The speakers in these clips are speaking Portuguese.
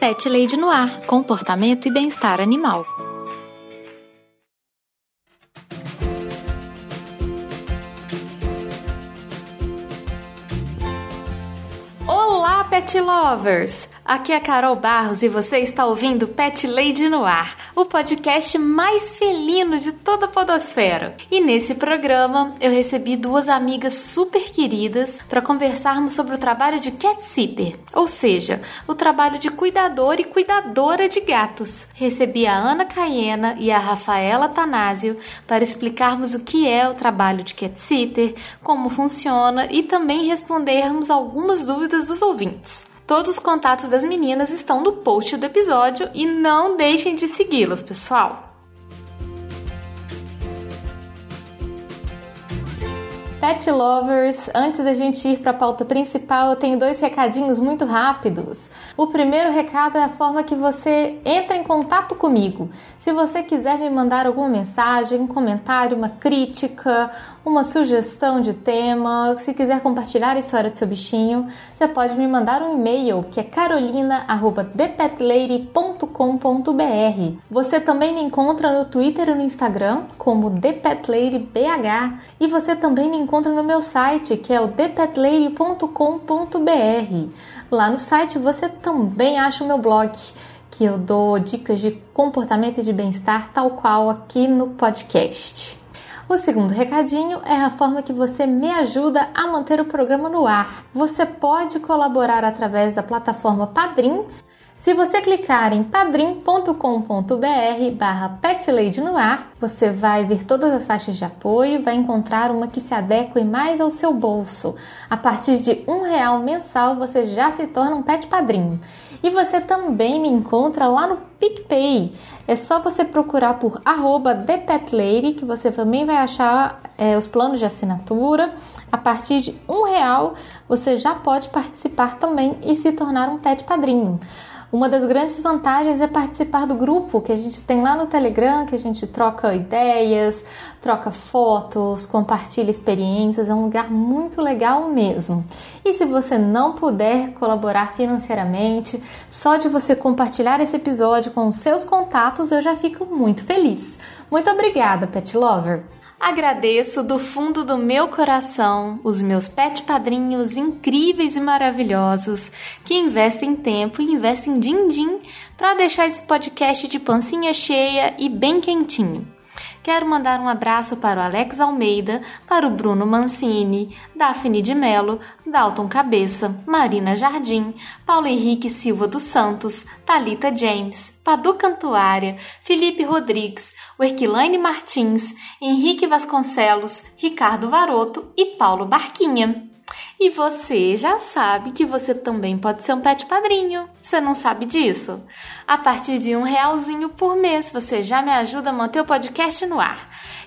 Pet Lady no Ar, comportamento e bem-estar animal. Olá, pet lovers! Aqui é Carol Barros e você está ouvindo Pet Lady no Ar, o podcast mais felino de toda a podosfera. E nesse programa eu recebi duas amigas super queridas para conversarmos sobre o trabalho de cat sitter, ou seja, o trabalho de cuidador e cuidadora de gatos. Recebi a Ana Caiena e a Rafaela Tanásio para explicarmos o que é o trabalho de cat sitter, como funciona e também respondermos algumas dúvidas dos ouvintes. Todos os contatos das meninas estão no post do episódio e não deixem de segui-las, pessoal. Pet Lovers, antes da gente ir para a pauta principal, eu tenho dois recadinhos muito rápidos. O primeiro recado é a forma que você entra em contato comigo. Se você quiser me mandar alguma mensagem, um comentário, uma crítica, uma sugestão de tema, se quiser compartilhar a história do seu bichinho, você pode me mandar um e-mail que é carolina@thepetlady.com.br. Você também me encontra no Twitter e no Instagram como ThePetLadyBH e você também me encontra no meu site que é o thepetlady.com.br. Lá no site você também acha o meu blog, que eu dou dicas de comportamento e de bem-estar, tal qual aqui no podcast. O segundo recadinho é a forma que você me ajuda a manter o programa no ar. Você pode colaborar através da plataforma Padrim. Se você clicar em padrim.com.br barra no ar, você vai ver todas as faixas de apoio vai encontrar uma que se adeque mais ao seu bolso. A partir de um real mensal, você já se torna um pet padrinho. E você também me encontra lá no PicPay. É só você procurar por arroba ThePetLady, que você também vai achar é, os planos de assinatura. A partir de um real, você já pode participar também e se tornar um pet padrinho. Uma das grandes vantagens é participar do grupo que a gente tem lá no Telegram, que a gente troca ideias, troca fotos, compartilha experiências, é um lugar muito legal mesmo. E se você não puder colaborar financeiramente, só de você compartilhar esse episódio com os seus contatos, eu já fico muito feliz. Muito obrigada, Pet Lover! Agradeço do fundo do meu coração os meus pet padrinhos incríveis e maravilhosos que investem tempo e investem din-din para deixar esse podcast de pancinha cheia e bem quentinho. Quero mandar um abraço para o Alex Almeida, para o Bruno Mancini, Daphne de Melo, Dalton Cabeça, Marina Jardim, Paulo Henrique Silva dos Santos, Talita James, Padu Cantuária, Felipe Rodrigues, Werquilane Martins, Henrique Vasconcelos, Ricardo Varoto e Paulo Barquinha. E você já sabe que você também pode ser um pet padrinho. Você não sabe disso? A partir de um realzinho por mês, você já me ajuda a manter o podcast no ar.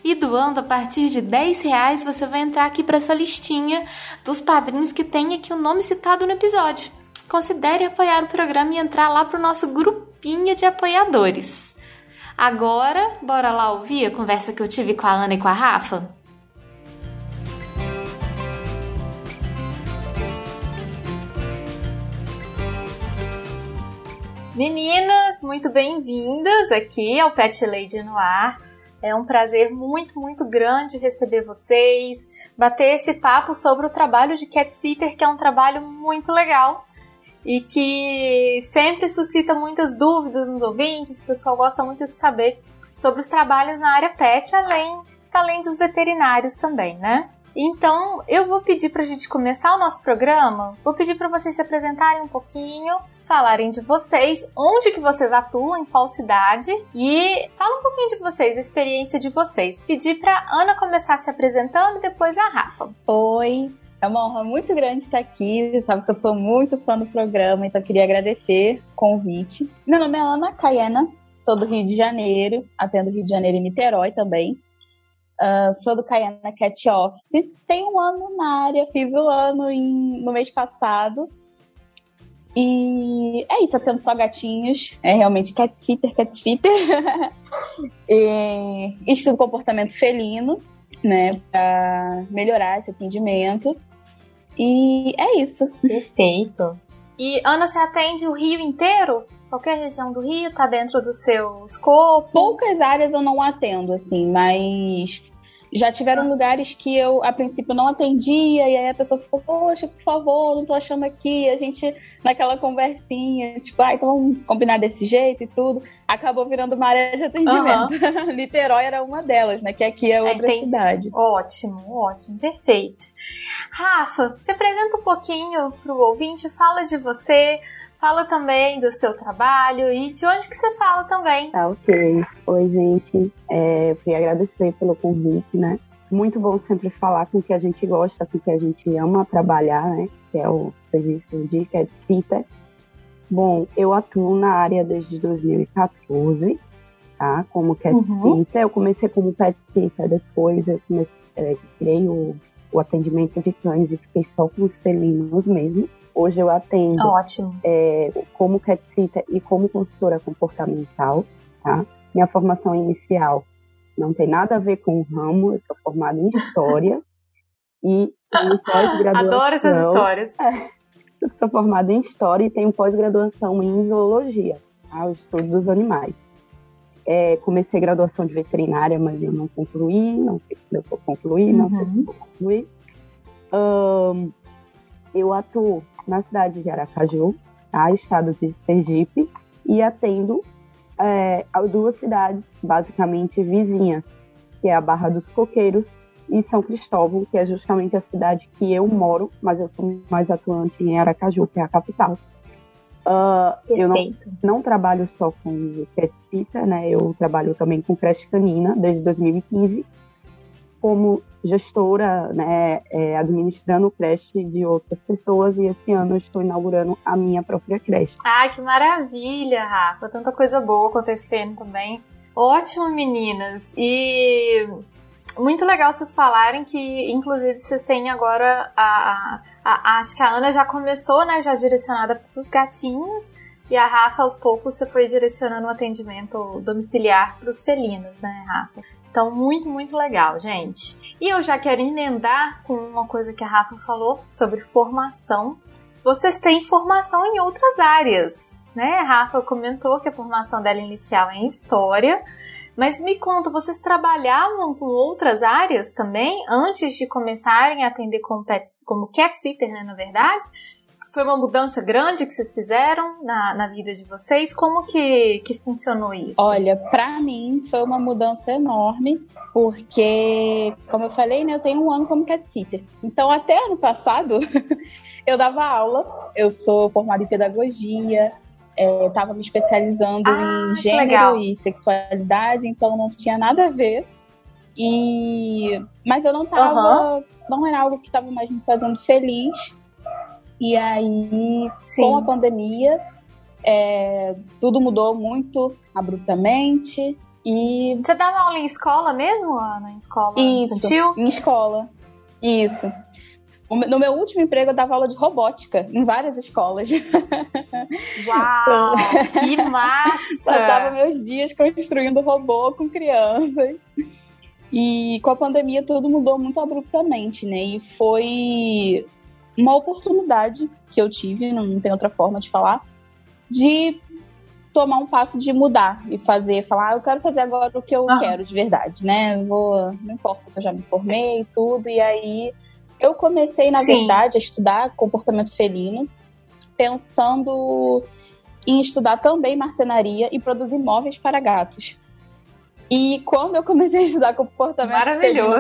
E doando a partir de 10 reais, você vai entrar aqui para essa listinha dos padrinhos que tem aqui o nome citado no episódio. Considere apoiar o programa e entrar lá para o nosso grupinho de apoiadores. Agora, bora lá ouvir a conversa que eu tive com a Ana e com a Rafa? Meninas, muito bem-vindas aqui ao Pet Lady no Ar. É um prazer muito, muito grande receber vocês, bater esse papo sobre o trabalho de cat sitter, que é um trabalho muito legal e que sempre suscita muitas dúvidas nos ouvintes. O pessoal gosta muito de saber sobre os trabalhos na área pet, além, além dos veterinários também, né? Então, eu vou pedir para a gente começar o nosso programa. Vou pedir para vocês se apresentarem um pouquinho, falarem de vocês, onde que vocês atuam, em qual cidade e fala um pouquinho de vocês, a experiência de vocês. Pedir para Ana começar se apresentando e depois a Rafa. Oi, é uma honra muito grande estar aqui. Você sabe que eu sou muito fã do programa, então queria agradecer o convite. Meu nome é Ana Caiena, sou do Rio de Janeiro, atendo Rio de Janeiro e Niterói também. Uh, sou do Caiena Cat Office. Tenho um ano na área, fiz o ano em, no mês passado. E é isso, atendo só gatinhos. É realmente cat sitter, cat sitter. e estudo comportamento felino, né? Pra melhorar esse atendimento. E é isso. Perfeito. E Ana, você atende o Rio inteiro? Qualquer região do Rio está dentro do seu escopo? Poucas áreas eu não atendo, assim, mas já tiveram lugares que eu, a princípio, não atendia, e aí a pessoa ficou, poxa, por favor, não tô achando aqui. A gente, naquela conversinha, tipo, ah, então vamos combinar desse jeito e tudo. Acabou virando uma área de atendimento. Uhum. Niterói era uma delas, né? Que aqui é outra é, cidade. Ótimo, ótimo, perfeito. Rafa, se apresenta um pouquinho pro ouvinte, fala de você, Fala também do seu trabalho e de onde que você fala também. Tá, ok. Oi, gente. É, eu queria agradecer pelo convite, né? Muito bom sempre falar com o que a gente gosta, com o que a gente ama trabalhar, né? Que é o serviço de Cat Sitter. Bom, eu atuo na área desde 2014, tá? Como Cat uhum. Eu comecei como Pet Sitter, depois eu comecei, é, criei o, o atendimento de cães e fiquei só com os felinos mesmo. Hoje eu atendo é, como cat sitter e como consultora comportamental, tá? Minha formação inicial não tem nada a ver com o ramo, eu sou formada em História e tenho pós-graduação... Adoro essas histórias. É, eu sou formada em História e tenho pós-graduação em Zoologia, tá? o estudo dos animais. É, comecei graduação de veterinária, mas eu não concluí, não sei se eu vou concluir, não sei se uhum. vou concluir. Um, eu atuo na cidade de Aracaju, tá? estado de Sergipe, e atendo é, duas cidades basicamente vizinhas, que é a Barra dos Coqueiros e São Cristóvão, que é justamente a cidade que eu moro, mas eu sou mais atuante em Aracaju, que é a capital. Uh, eu não, não, trabalho só com pet sitter, né? Eu trabalho também com creche canina desde 2015 como gestora, né, é, administrando creche de outras pessoas e esse ano eu estou inaugurando a minha própria creche. Ah, que maravilha, Rafa! Tanta coisa boa acontecendo também. Ótimo, meninas! E muito legal vocês falarem que, inclusive, vocês têm agora a, a, a acho que a Ana já começou, né, já direcionada para os gatinhos. E a Rafa, aos poucos, você foi direcionando o atendimento domiciliar para os felinos, né, Rafa? Então, muito, muito legal, gente. E eu já quero emendar com uma coisa que a Rafa falou sobre formação. Vocês têm formação em outras áreas, né? A Rafa comentou que a formação dela inicial é em História. Mas me conta, vocês trabalhavam com outras áreas também antes de começarem a atender como, pets, como cat sitter, né, na verdade? Foi uma mudança grande que vocês fizeram na, na vida de vocês? Como que, que funcionou isso? Olha, para mim foi uma mudança enorme, porque, como eu falei, né, eu tenho um ano como cat sitter. Então, até ano passado, eu dava aula, eu sou formada em pedagogia, estava é, me especializando ah, em gênero e sexualidade, então não tinha nada a ver. E mas eu não tava, uhum. não era algo que estava mais me fazendo feliz. E aí, Sim. com a pandemia, é, tudo mudou muito abruptamente. E. Você dava aula em escola mesmo, Ana? Em escola Isso, infantil? Em escola. Isso. No meu último emprego, eu dava aula de robótica em várias escolas. Uau! que massa! Passava meus dias construindo robô com crianças. E com a pandemia, tudo mudou muito abruptamente, né? E foi uma oportunidade que eu tive, não tem outra forma de falar, de tomar um passo de mudar e fazer, falar, ah, eu quero fazer agora o que eu quero de verdade, né? Eu vou, não importa que eu já me formei e tudo, e aí eu comecei, na Sim. verdade, a estudar comportamento felino, pensando em estudar também marcenaria e produzir móveis para gatos. E quando eu comecei a estudar comportamento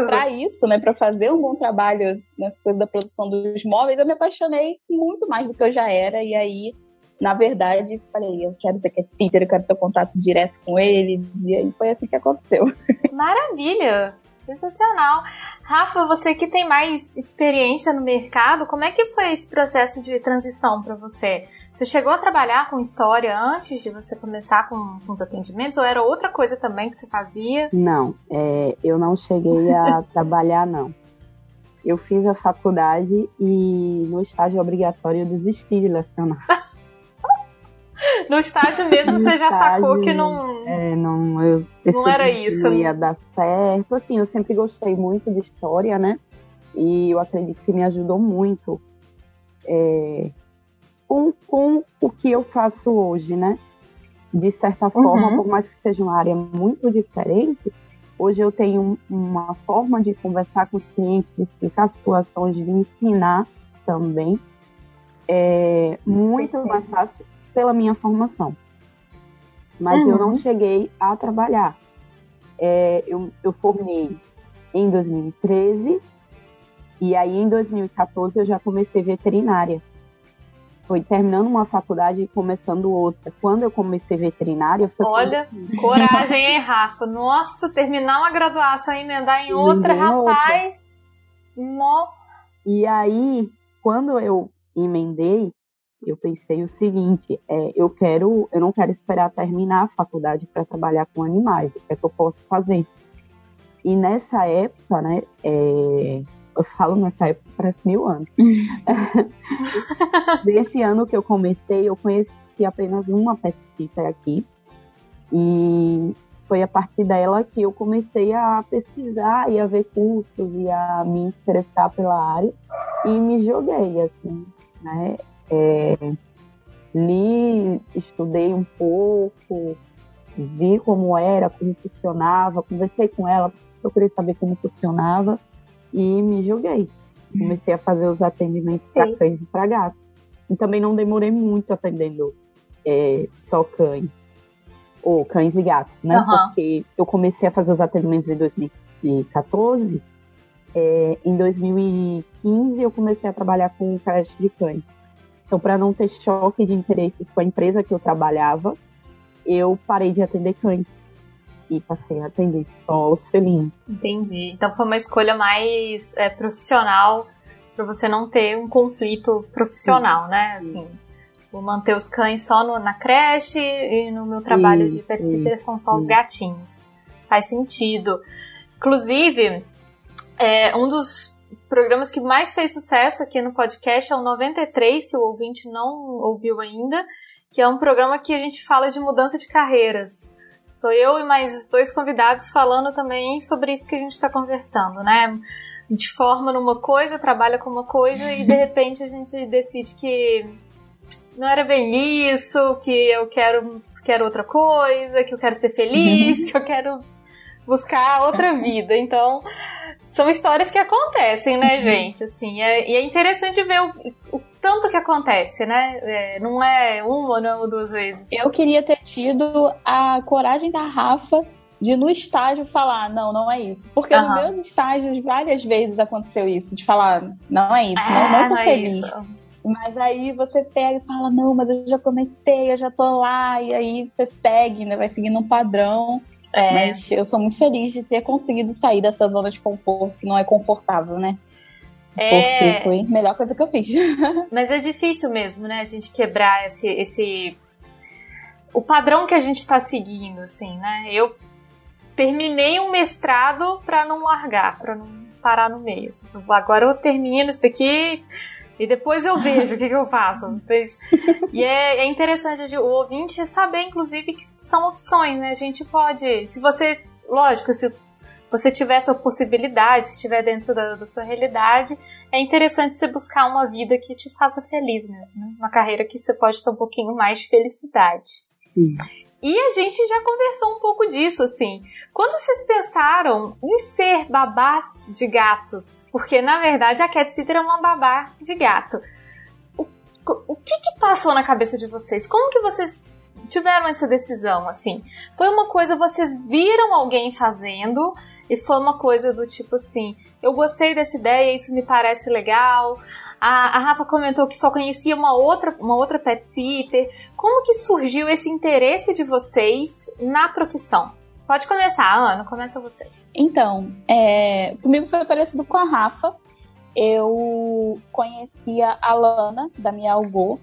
para isso, né, para fazer um bom trabalho nessa coisa da produção dos móveis, eu me apaixonei muito mais do que eu já era. E aí, na verdade, falei, eu quero ser cateter, eu quero ter contato direto com eles. E aí foi assim que aconteceu. Maravilha! Sensacional. Rafa, você que tem mais experiência no mercado, como é que foi esse processo de transição para você? Você chegou a trabalhar com história antes de você começar com, com os atendimentos ou era outra coisa também que você fazia? Não, é, eu não cheguei a trabalhar, não. Eu fiz a faculdade e no estágio obrigatório eu desisti de lecionar. no estágio mesmo você já estágio, sacou que não. É, não, eu não era isso. Não ia dar certo. Assim, eu sempre gostei muito de história, né? E eu acredito que me ajudou muito é, com, com o que eu faço hoje, né? de certa forma, uhum. por mais que seja uma área muito diferente, hoje eu tenho uma forma de conversar com os clientes, de explicar situações, de ensinar também, é muito mais fácil pela minha formação. Mas uhum. eu não uhum. cheguei a trabalhar. É, eu, eu formei em 2013 e aí em 2014 eu já comecei veterinária. Foi terminando uma faculdade e começando outra. Quando eu comecei veterinária, foi Olha, coragem, hein, Rafa? Nossa, terminar uma graduação e emendar em outra, rapaz. No... E aí, quando eu emendei, eu pensei o seguinte: é, eu quero, eu não quero esperar terminar a faculdade para trabalhar com animais. O que é que eu posso fazer? E nessa época, né, é, eu falo nessa época parece mil anos. Nesse ano que eu comecei, eu conheci apenas uma pet sitter aqui. E foi a partir dela que eu comecei a pesquisar e a ver custos e a me interessar pela área e me joguei, assim, né? É, li, estudei um pouco, vi como era, como funcionava, conversei com ela, procurei saber como funcionava e me joguei. Comecei a fazer os atendimentos para cães e para gatos. E também não demorei muito atendendo é, só cães, ou cães e gatos, né? Uhum. Porque eu comecei a fazer os atendimentos em 2014. É, em 2015 eu comecei a trabalhar com creche de cães. Então, para não ter choque de interesses com a empresa que eu trabalhava, eu parei de atender cães passei a atender só os felinos. Entendi. Então foi uma escolha mais é, profissional para você não ter um conflito profissional, Sim. né? Assim, vou manter os cães só no, na creche e no meu trabalho de pet sitter são só os gatinhos. Faz sentido. Inclusive, é, um dos programas que mais fez sucesso aqui no podcast é o 93, se o ouvinte não ouviu ainda, que é um programa que a gente fala de mudança de carreiras. Sou eu e mais dois convidados falando também sobre isso que a gente está conversando, né? A gente forma numa coisa, trabalha com uma coisa e de repente a gente decide que não era bem isso, que eu quero, quero outra coisa, que eu quero ser feliz, que eu quero buscar outra vida. Então, são histórias que acontecem, né, gente? Assim, é, e é interessante ver o, o tanto que acontece, né? É, não é uma, não é duas vezes. Eu queria ter tido a coragem da Rafa de no estágio falar, não, não é isso. Porque uhum. nos meus estágios várias vezes aconteceu isso, de falar, não é isso, não, não tô não é feliz. É mas aí você pega e fala, não, mas eu já comecei, eu já tô lá, e aí você segue, né? Vai seguindo um padrão. É. Mas eu sou muito feliz de ter conseguido sair dessa zona de conforto, que não é confortável, né? É... Porque foi a melhor coisa que eu fiz. Mas é difícil mesmo, né? A gente quebrar esse, esse... o padrão que a gente está seguindo, assim, né? Eu terminei um mestrado para não largar, para não parar no meio. Assim. Agora eu termino isso daqui e depois eu vejo o que, que eu faço. E é, é interessante o ouvinte saber, inclusive, que são opções, né? A gente pode. Se você. Lógico, se você tiver essa possibilidade, se estiver dentro da, da, sua realidade, é interessante você buscar uma vida que te faça feliz mesmo, né? Uma carreira que você pode ter um pouquinho mais de felicidade. Sim. E a gente já conversou um pouco disso, assim. Quando vocês pensaram em ser babás de gatos? Porque, na verdade, a Cat Sitter é uma babá de gato. O, o que que passou na cabeça de vocês? Como que vocês tiveram essa decisão, assim? Foi uma coisa, vocês viram alguém fazendo e foi uma coisa do tipo assim: eu gostei dessa ideia, isso me parece legal. A, a Rafa comentou que só conhecia uma outra, uma outra pet sitter. Como que surgiu esse interesse de vocês na profissão? Pode começar, Ana, começa você. Então, é, comigo foi parecido com a Rafa. Eu conhecia a Lana, da minha Algô,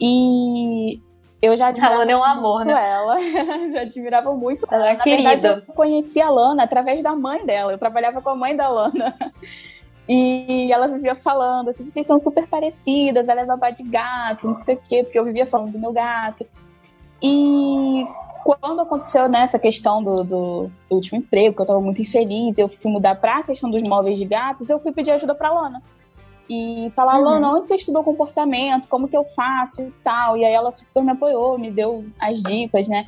e eu já admirava a Lana é um amor, muito né? ela. já admirava muito ela. É Na querida. verdade, eu conheci a Lana através da mãe dela. Eu trabalhava com a mãe da Lana. E ela vivia falando assim, vocês são super parecidas, ela é babá de gato, não sei o quê, porque eu vivia falando do meu gato. E quando aconteceu nessa né, questão do, do, do, último emprego, que eu tava muito infeliz, eu fui mudar pra questão dos móveis de gatos, eu fui pedir ajuda pra Lana. E falar, uhum. Lana, onde você estudou comportamento? Como que eu faço e tal? E aí ela super me apoiou, me deu as dicas, né?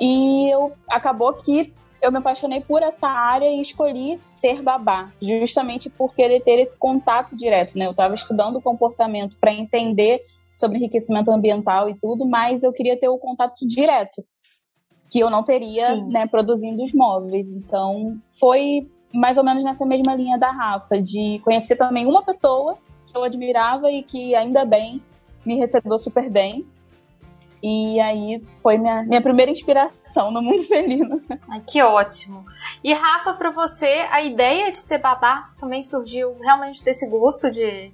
E eu acabou que eu me apaixonei por essa área e escolhi ser babá, justamente por querer ter esse contato direto, né? Eu estava estudando comportamento para entender sobre enriquecimento ambiental e tudo, mas eu queria ter o contato direto, que eu não teria, Sim. né, produzindo os móveis. Então, foi mais ou menos nessa mesma linha da Rafa, de conhecer também uma pessoa que eu admirava e que ainda bem me recebeu super bem. E aí foi minha, minha primeira inspiração no mundo felino. Ai, que ótimo. E Rafa, para você, a ideia de ser babá também surgiu realmente desse gosto de,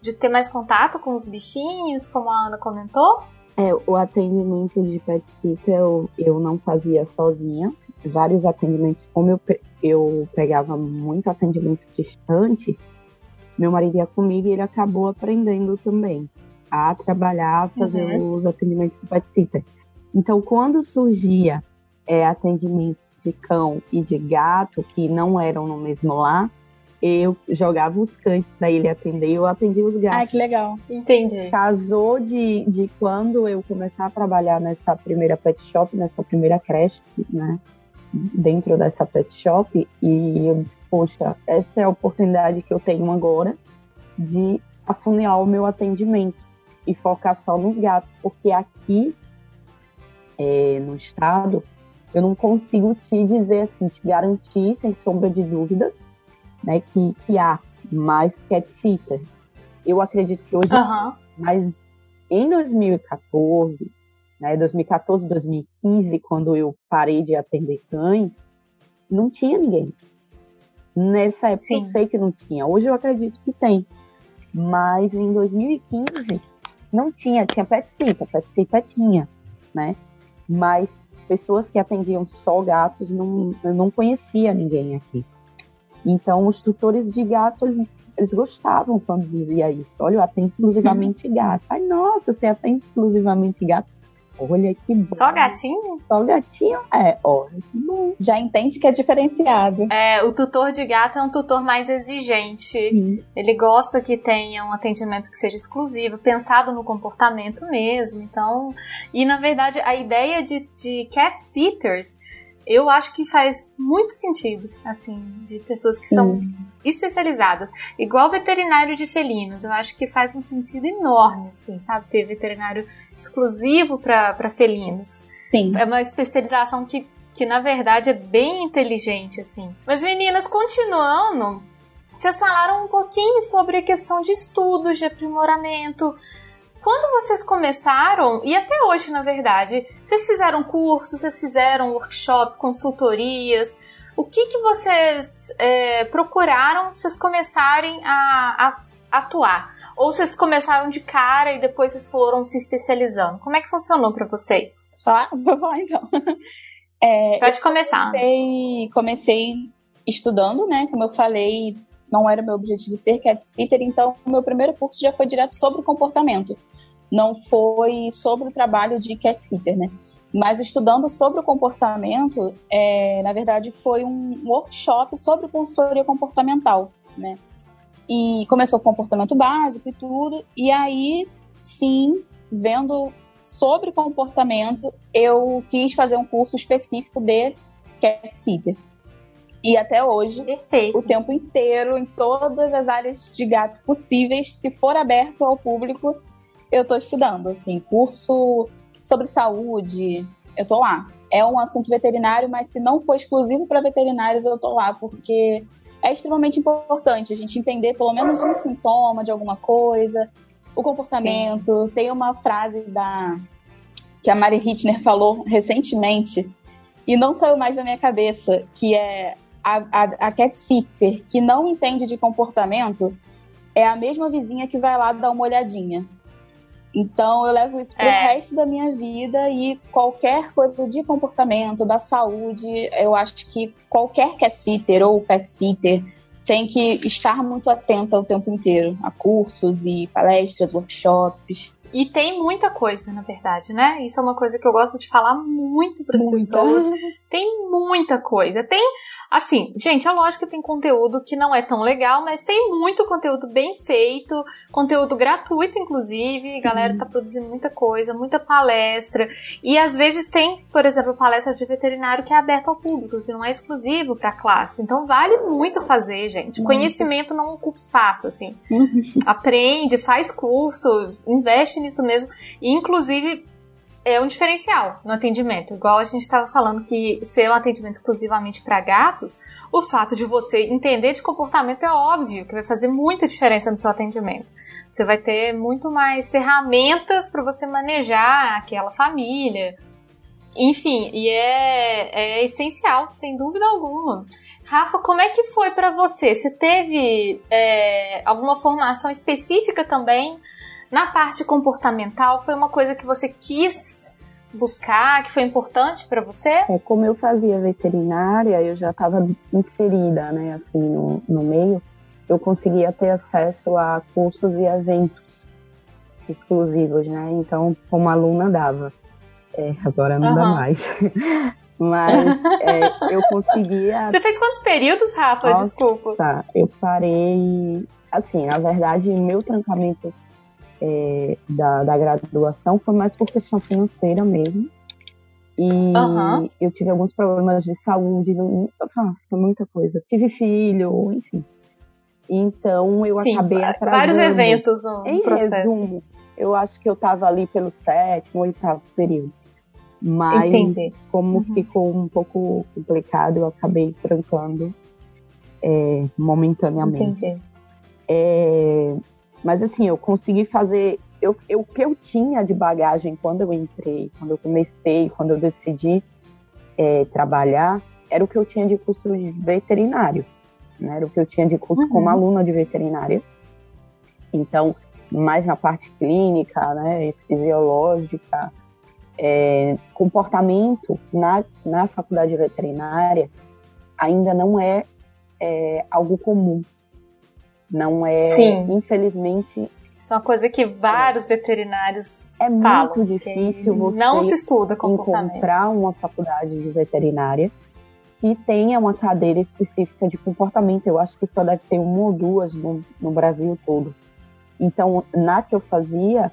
de ter mais contato com os bichinhos, como a Ana comentou? É, o atendimento de pet sitter eu, eu não fazia sozinha. Vários atendimentos, como eu, eu pegava muito atendimento distante, meu marido ia comigo e ele acabou aprendendo também a trabalhar, a fazer uhum. os atendimentos do pet sitter. Então, quando surgia é, atendimento de cão e de gato, que não eram no mesmo lar, eu jogava os cães para ele atender, eu atendia os gatos. Ah, que legal. Entendi. Casou de, de quando eu começar a trabalhar nessa primeira pet shop, nessa primeira creche, né? Dentro dessa pet shop, e eu disse, poxa, essa é a oportunidade que eu tenho agora de afunilar o meu atendimento e focar só nos gatos, porque aqui é, no estado eu não consigo te dizer assim, te garantir sem sombra de dúvidas, né, que, que há mais cat sitters. Eu acredito que hoje, uhum. mas em 2014, né, 2014, 2015, quando eu parei de atender cães, não tinha ninguém. Nessa época Sim. eu sei que não tinha. Hoje eu acredito que tem. Mas em 2015 não tinha, tinha pet sitter, pet sitter tinha, né? Mas pessoas que atendiam só gatos, não, eu não conhecia ninguém aqui. Então, os tutores de gato, eles, gostavam quando dizia isso. Olha, eu atendo exclusivamente gato. Ai, nossa, você atende exclusivamente gato. Olha que bom. Só gatinho? Só gatinho? É, olha que bom. Já entende que é diferenciado. É, o tutor de gato é um tutor mais exigente. Sim. Ele gosta que tenha um atendimento que seja exclusivo, pensado no comportamento mesmo. Então, e na verdade, a ideia de, de cat sitters eu acho que faz muito sentido, assim, de pessoas que são uhum. especializadas. Igual veterinário de felinos, eu acho que faz um sentido enorme, assim, sabe? Ter veterinário exclusivo para felinos. Sim. É uma especialização que, que, na verdade, é bem inteligente, assim. Mas, meninas, continuando, vocês falaram um pouquinho sobre a questão de estudos, de aprimoramento. Quando vocês começaram, e até hoje, na verdade, vocês fizeram cursos, vocês fizeram workshop, consultorias, o que, que vocês é, procuraram vocês começarem a, a atuar? Ou vocês começaram de cara e depois vocês foram se especializando? Como é que funcionou para vocês? Falar? Vou falar então. É, Pode começar. Comecei, comecei, estudando, né? Como eu falei, não era meu objetivo ser cat sitter, então o meu primeiro curso já foi direto sobre o comportamento. Não foi sobre o trabalho de cat sitter, né? Mas estudando sobre o comportamento, é, na verdade, foi um workshop sobre consultoria comportamental, né? E começou com comportamento básico e tudo. E aí, sim, vendo sobre comportamento, eu quis fazer um curso específico de cat sitter. E até hoje, Perfeito. o tempo inteiro, em todas as áreas de gato possíveis, se for aberto ao público, eu estou estudando. Assim, curso sobre saúde, eu estou lá. É um assunto veterinário, mas se não for exclusivo para veterinários, eu estou lá, porque é extremamente importante a gente entender pelo menos um sintoma de alguma coisa, o comportamento. Sim. Tem uma frase da que a Mari Hitner falou recentemente e não saiu mais da minha cabeça, que é a, a, a cat sitter que não entende de comportamento é a mesma vizinha que vai lá dar uma olhadinha. Então eu levo isso pro é. resto da minha vida e qualquer coisa de comportamento, da saúde, eu acho que qualquer cat sitter ou pet sitter tem que estar muito atenta o tempo inteiro a cursos e palestras, workshops. E tem muita coisa, na verdade, né? Isso é uma coisa que eu gosto de falar muito para as pessoas. Tem muita coisa. Tem, assim, gente, é lógico que tem conteúdo que não é tão legal, mas tem muito conteúdo bem feito, conteúdo gratuito, inclusive. A galera tá produzindo muita coisa, muita palestra. E às vezes tem, por exemplo, palestra de veterinário que é aberta ao público, que não é exclusivo para classe. Então vale muito fazer, gente. Muito. Conhecimento não ocupa espaço, assim. Aprende, faz curso, investe nisso mesmo. E, inclusive, é um diferencial no atendimento. Igual a gente estava falando que ser um atendimento exclusivamente para gatos, o fato de você entender de comportamento é óbvio que vai fazer muita diferença no seu atendimento. Você vai ter muito mais ferramentas para você manejar aquela família. Enfim, e é, é essencial, sem dúvida alguma. Rafa, como é que foi para você? Você teve é, alguma formação específica também na parte comportamental, foi uma coisa que você quis buscar, que foi importante para você? É, como eu fazia veterinária, eu já estava inserida, né, assim, no, no meio, eu conseguia ter acesso a cursos e eventos exclusivos, né, então, como aluna dava. É, agora não uhum. dá mais. Mas é, eu conseguia. Você fez quantos períodos, Rafa? Nossa, Desculpa. Eu parei. Assim, na verdade, meu trancamento é, da, da graduação foi mais por questão financeira mesmo. E uhum. eu tive alguns problemas de saúde, nossa, muita coisa. Tive filho, enfim. Então eu Sim, acabei atrasando. Vários eventos no em processo. Resumo, eu acho que eu estava ali pelo sétimo, oitavo período. Mas Entendi. como uhum. ficou um pouco complicado, eu acabei trancando é, momentaneamente. Entendi. É, mas assim, eu consegui fazer. Eu, eu, o que eu tinha de bagagem quando eu entrei, quando eu comecei, quando eu decidi é, trabalhar, era o que eu tinha de curso de veterinário. Né? Era o que eu tinha de curso uhum. como aluna de veterinária. Então, mais na parte clínica, né, fisiológica, é, comportamento na, na faculdade veterinária ainda não é, é algo comum. Não é, Sim. infelizmente. Isso é uma coisa que vários veterinários é falam. muito difícil você não se estuda encontrar uma faculdade de veterinária que tenha uma cadeira específica de comportamento. Eu acho que só deve ter uma ou duas no, no Brasil todo. Então, na que eu fazia,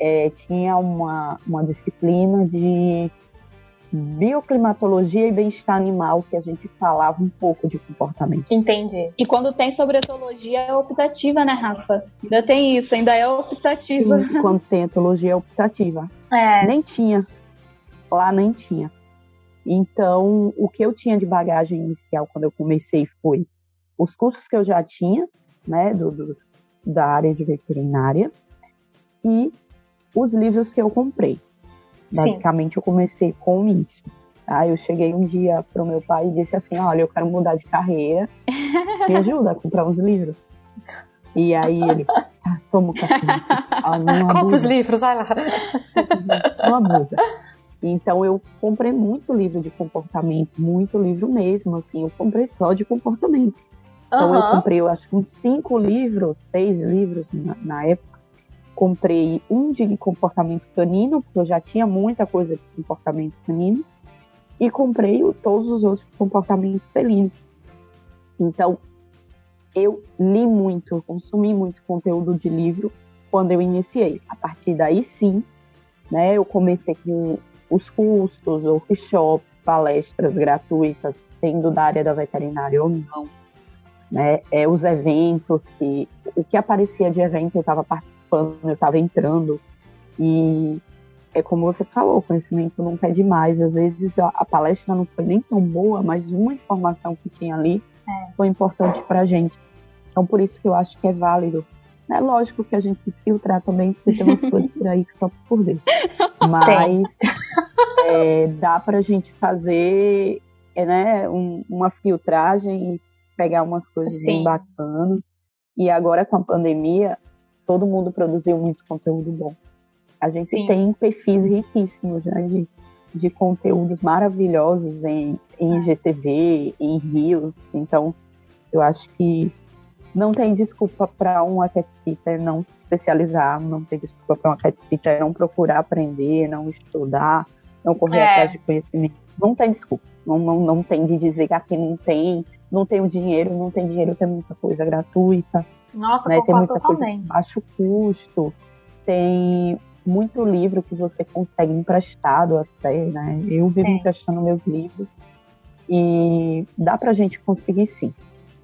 é, tinha uma, uma disciplina de bioclimatologia e bem-estar animal, que a gente falava um pouco de comportamento. Entendi. E quando tem sobre etologia é optativa, né, Rafa? Ainda tem isso, ainda é optativa. Sim, quando tem etologia é optativa. É. Nem tinha. Lá nem tinha. Então, o que eu tinha de bagagem inicial quando eu comecei foi os cursos que eu já tinha, né, do, do da área de veterinária, e os livros que eu comprei. Basicamente, Sim. eu comecei com isso. Tá? Eu cheguei um dia pro meu pai e disse assim: Olha, eu quero mudar de carreira, me ajuda a comprar uns livros. E aí ele, ah, toma o café. Ah, Compra os livros, vai lá. Não abusa. Então eu comprei muito livro de comportamento, muito livro mesmo, assim, eu comprei só de comportamento. Então uhum. eu comprei, eu acho, uns cinco livros, seis livros na, na época, comprei um de comportamento canino, porque eu já tinha muita coisa de comportamento canino, e comprei todos os outros de comportamento felino. Então, eu li muito, consumi muito conteúdo de livro quando eu iniciei. A partir daí, sim, né, eu comecei com os custos, workshops, palestras gratuitas, sendo da área da veterinária ou não, né, é, os eventos que o que aparecia de evento eu estava participando participando, eu estava entrando. E é como você falou, o conhecimento nunca é demais. Às vezes a, a palestra não foi nem tão boa, mas uma informação que tinha ali é. foi importante para a gente. Então, por isso que eu acho que é válido. É lógico que a gente filtrar também, porque tem umas coisas por aí que só por dentro. Mas é, dá para a gente fazer é, né, um, uma filtragem e pegar umas coisas Sim. bem bacanas. E agora com a pandemia, todo mundo produziu muito conteúdo bom. A gente Sim. tem perfis riquíssimos né, de, de conteúdos maravilhosos em, em IGTV, em Rios. Então, eu acho que não tem desculpa para uma cat sitter não se especializar, não tem desculpa para uma cat sitter não procurar aprender, não estudar, não correr é. atrás de conhecimento. Não tem desculpa. Não, não, não tem de dizer que aqui não tem, não tem o dinheiro, não tem dinheiro, tem muita coisa gratuita. Nossa, né? tem muita totalmente. coisa baixo custo, tem muito livro que você consegue emprestado até, né? Eu vivo emprestando meus livros e dá pra gente conseguir sim.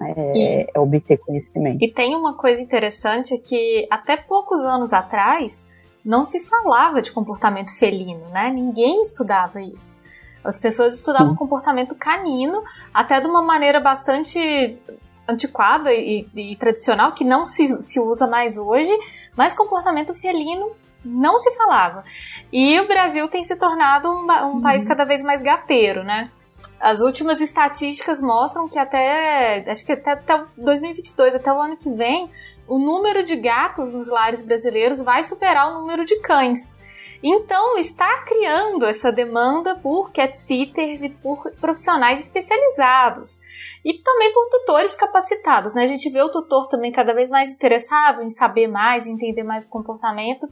É, e, é obter conhecimento. E tem uma coisa interessante que até poucos anos atrás não se falava de comportamento felino, né? Ninguém estudava isso. As pessoas estudavam Sim. comportamento canino, até de uma maneira bastante antiquada e, e, tradicional, que não se, se usa mais hoje, mas comportamento felino não se falava. E o Brasil tem se tornado um, um uhum. país cada vez mais gateiro, né? As últimas estatísticas mostram que até, acho que até, até 2022, até o ano que vem, o número de gatos nos lares brasileiros vai superar o número de cães. Então, está criando essa demanda por cat sitters e por profissionais especializados. E também por tutores capacitados, né? A gente vê o tutor também cada vez mais interessado em saber mais, entender mais o comportamento.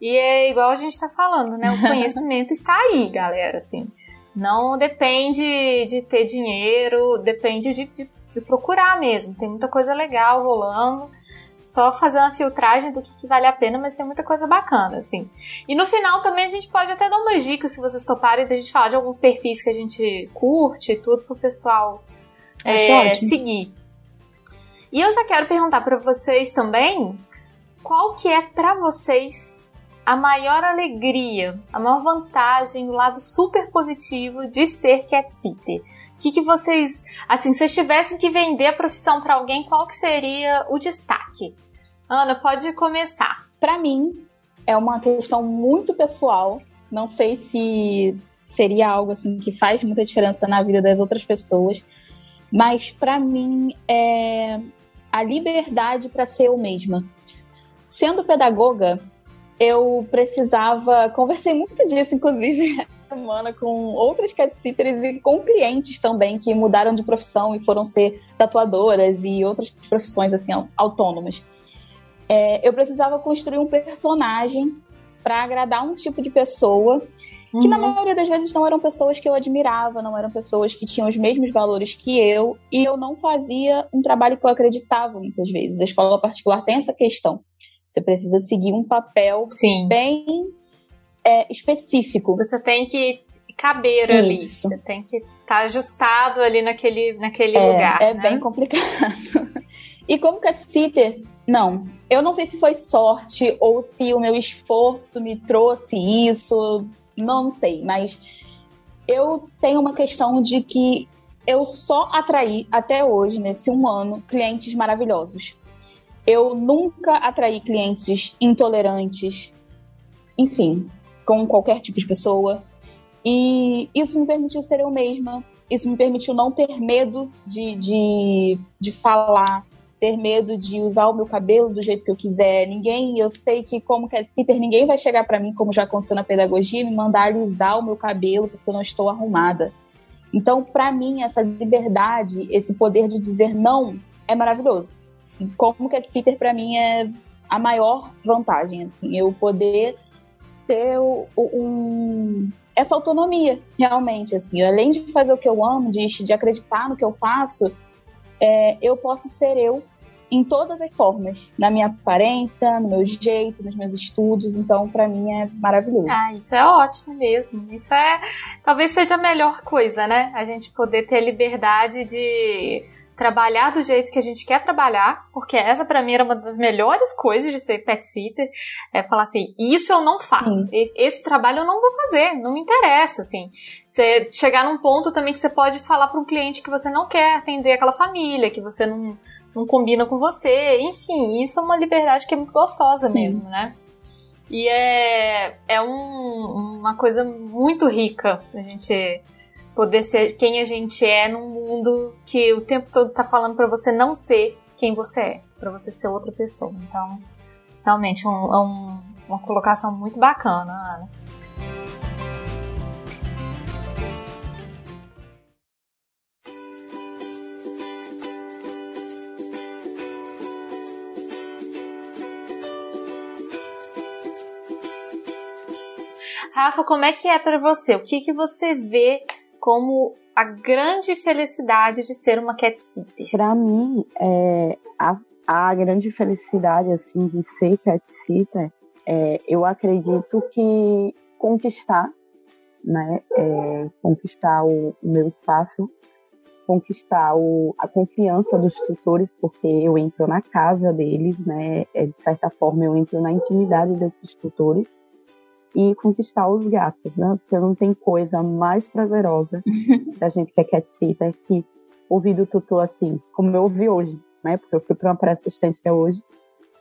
E é igual a gente está falando, né? O conhecimento está aí, galera, assim. Não depende de ter dinheiro, depende de, de, de procurar mesmo. Tem muita coisa legal rolando só fazer uma filtragem do que, que, vale a pena, mas tem muita coisa bacana, assim. E no final também a gente pode até dar umas dicas, se vocês toparem, da gente falar de alguns perfis que a gente curte e tudo pro pessoal é, seguir. E eu já quero perguntar para vocês também, qual que é para vocês a maior alegria, a maior vantagem, o lado super positivo de ser cat sitter? Que, que vocês, assim, se vocês tivessem que vender a profissão para alguém, qual que seria o destaque? Ana, pode começar. Para mim, é uma questão muito pessoal. Não sei se seria algo assim que faz muita diferença na vida das outras pessoas, mas para mim é a liberdade para ser eu mesma. Sendo pedagoga, eu precisava, conversei muito disso, inclusive, semana com outras cat sitters e com clientes também que mudaram de profissão e foram ser tatuadoras e outras profissões assim autônomas. É, eu precisava construir um personagem para agradar um tipo de pessoa que uhum. na maioria das vezes não eram pessoas que eu admirava, não eram pessoas que tinham os mesmos valores que eu, e eu não fazia um trabalho que eu acreditava muitas vezes. A escola particular tem essa questão. Você precisa seguir um papel Sim. bem é, específico. Você tem que caber Isso. ali. Você tem que estar tá ajustado ali naquele, naquele é, lugar. É né? bem complicado. e como cat sitter, não. Eu não sei se foi sorte ou se o meu esforço me trouxe isso. Não sei, mas eu tenho uma questão de que eu só atraí até hoje, nesse um ano, clientes maravilhosos. Eu nunca atraí clientes intolerantes. Enfim, com qualquer tipo de pessoa. E isso me permitiu ser eu mesma, isso me permitiu não ter medo de, de, de falar, ter medo de usar o meu cabelo do jeito que eu quiser. Ninguém, eu sei que como cat sitter, ninguém vai chegar para mim, como já aconteceu na pedagogia, e me mandar alisar o meu cabelo porque eu não estou arrumada. Então, para mim, essa liberdade, esse poder de dizer não é maravilhoso. Como cat sitter, para mim, é a maior vantagem, assim, eu poder ter um, essa autonomia, realmente, assim. Além de fazer o que eu amo, de, de acreditar no que eu faço, é, eu posso ser eu em todas as formas, na minha aparência, no meu jeito, nos meus estudos. Então, para mim é maravilhoso. Ah, isso é ótimo mesmo. Isso é, talvez seja a melhor coisa, né? A gente poder ter liberdade de trabalhar do jeito que a gente quer trabalhar, porque essa para mim era uma das melhores coisas de ser pet sitter, é falar assim, isso eu não faço, esse, esse, trabalho eu não vou fazer, não me interessa, assim. Você chegar num ponto também que você pode falar para um cliente que você não quer atender aquela família, que você não, não combina com você, enfim, isso é uma liberdade que é muito gostosa Sim. mesmo, né? E é, é um, uma coisa muito rica a gente poder ser quem a gente é num mundo que o tempo todo tá falando para você não ser quem você é, para você ser outra pessoa. Então, realmente, um, é um, uma colocação muito bacana, Ana. Rafa, como é que é para você? O que, que você vê como a grande felicidade de ser uma cat sitter? Para mim, é, a, a grande felicidade assim de ser cat sitter, é, eu acredito que conquistar, né, é, conquistar o, o meu espaço conquistar o, a confiança dos tutores, porque eu entro na casa deles, né? É, de certa forma, eu entro na intimidade desses tutores e conquistar os gatos, né? Porque não tem coisa mais prazerosa da gente que é cat sitter que ouvir do tutor assim, como eu ouvi hoje, né? Porque eu fui para uma pré-assistência hoje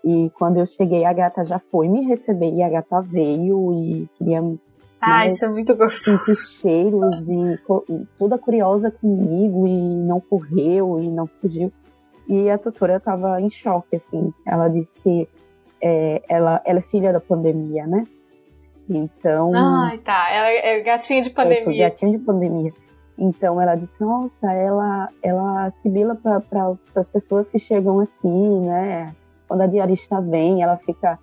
e quando eu cheguei a gata já foi me receber e a gata veio e queria ah, isso é muito gostoso. cheiros e, e, toda curiosa comigo e não correu e não fugiu. E a tutora estava em choque, assim. Ela disse que é, ela, ela é filha da pandemia, né? Então. Ai, tá. Ela é gatinha de pandemia. É, gatinha de pandemia. Então ela disse, nossa, ela, ela sibila para as pessoas que chegam aqui, né? Quando a diarista vem, ela fica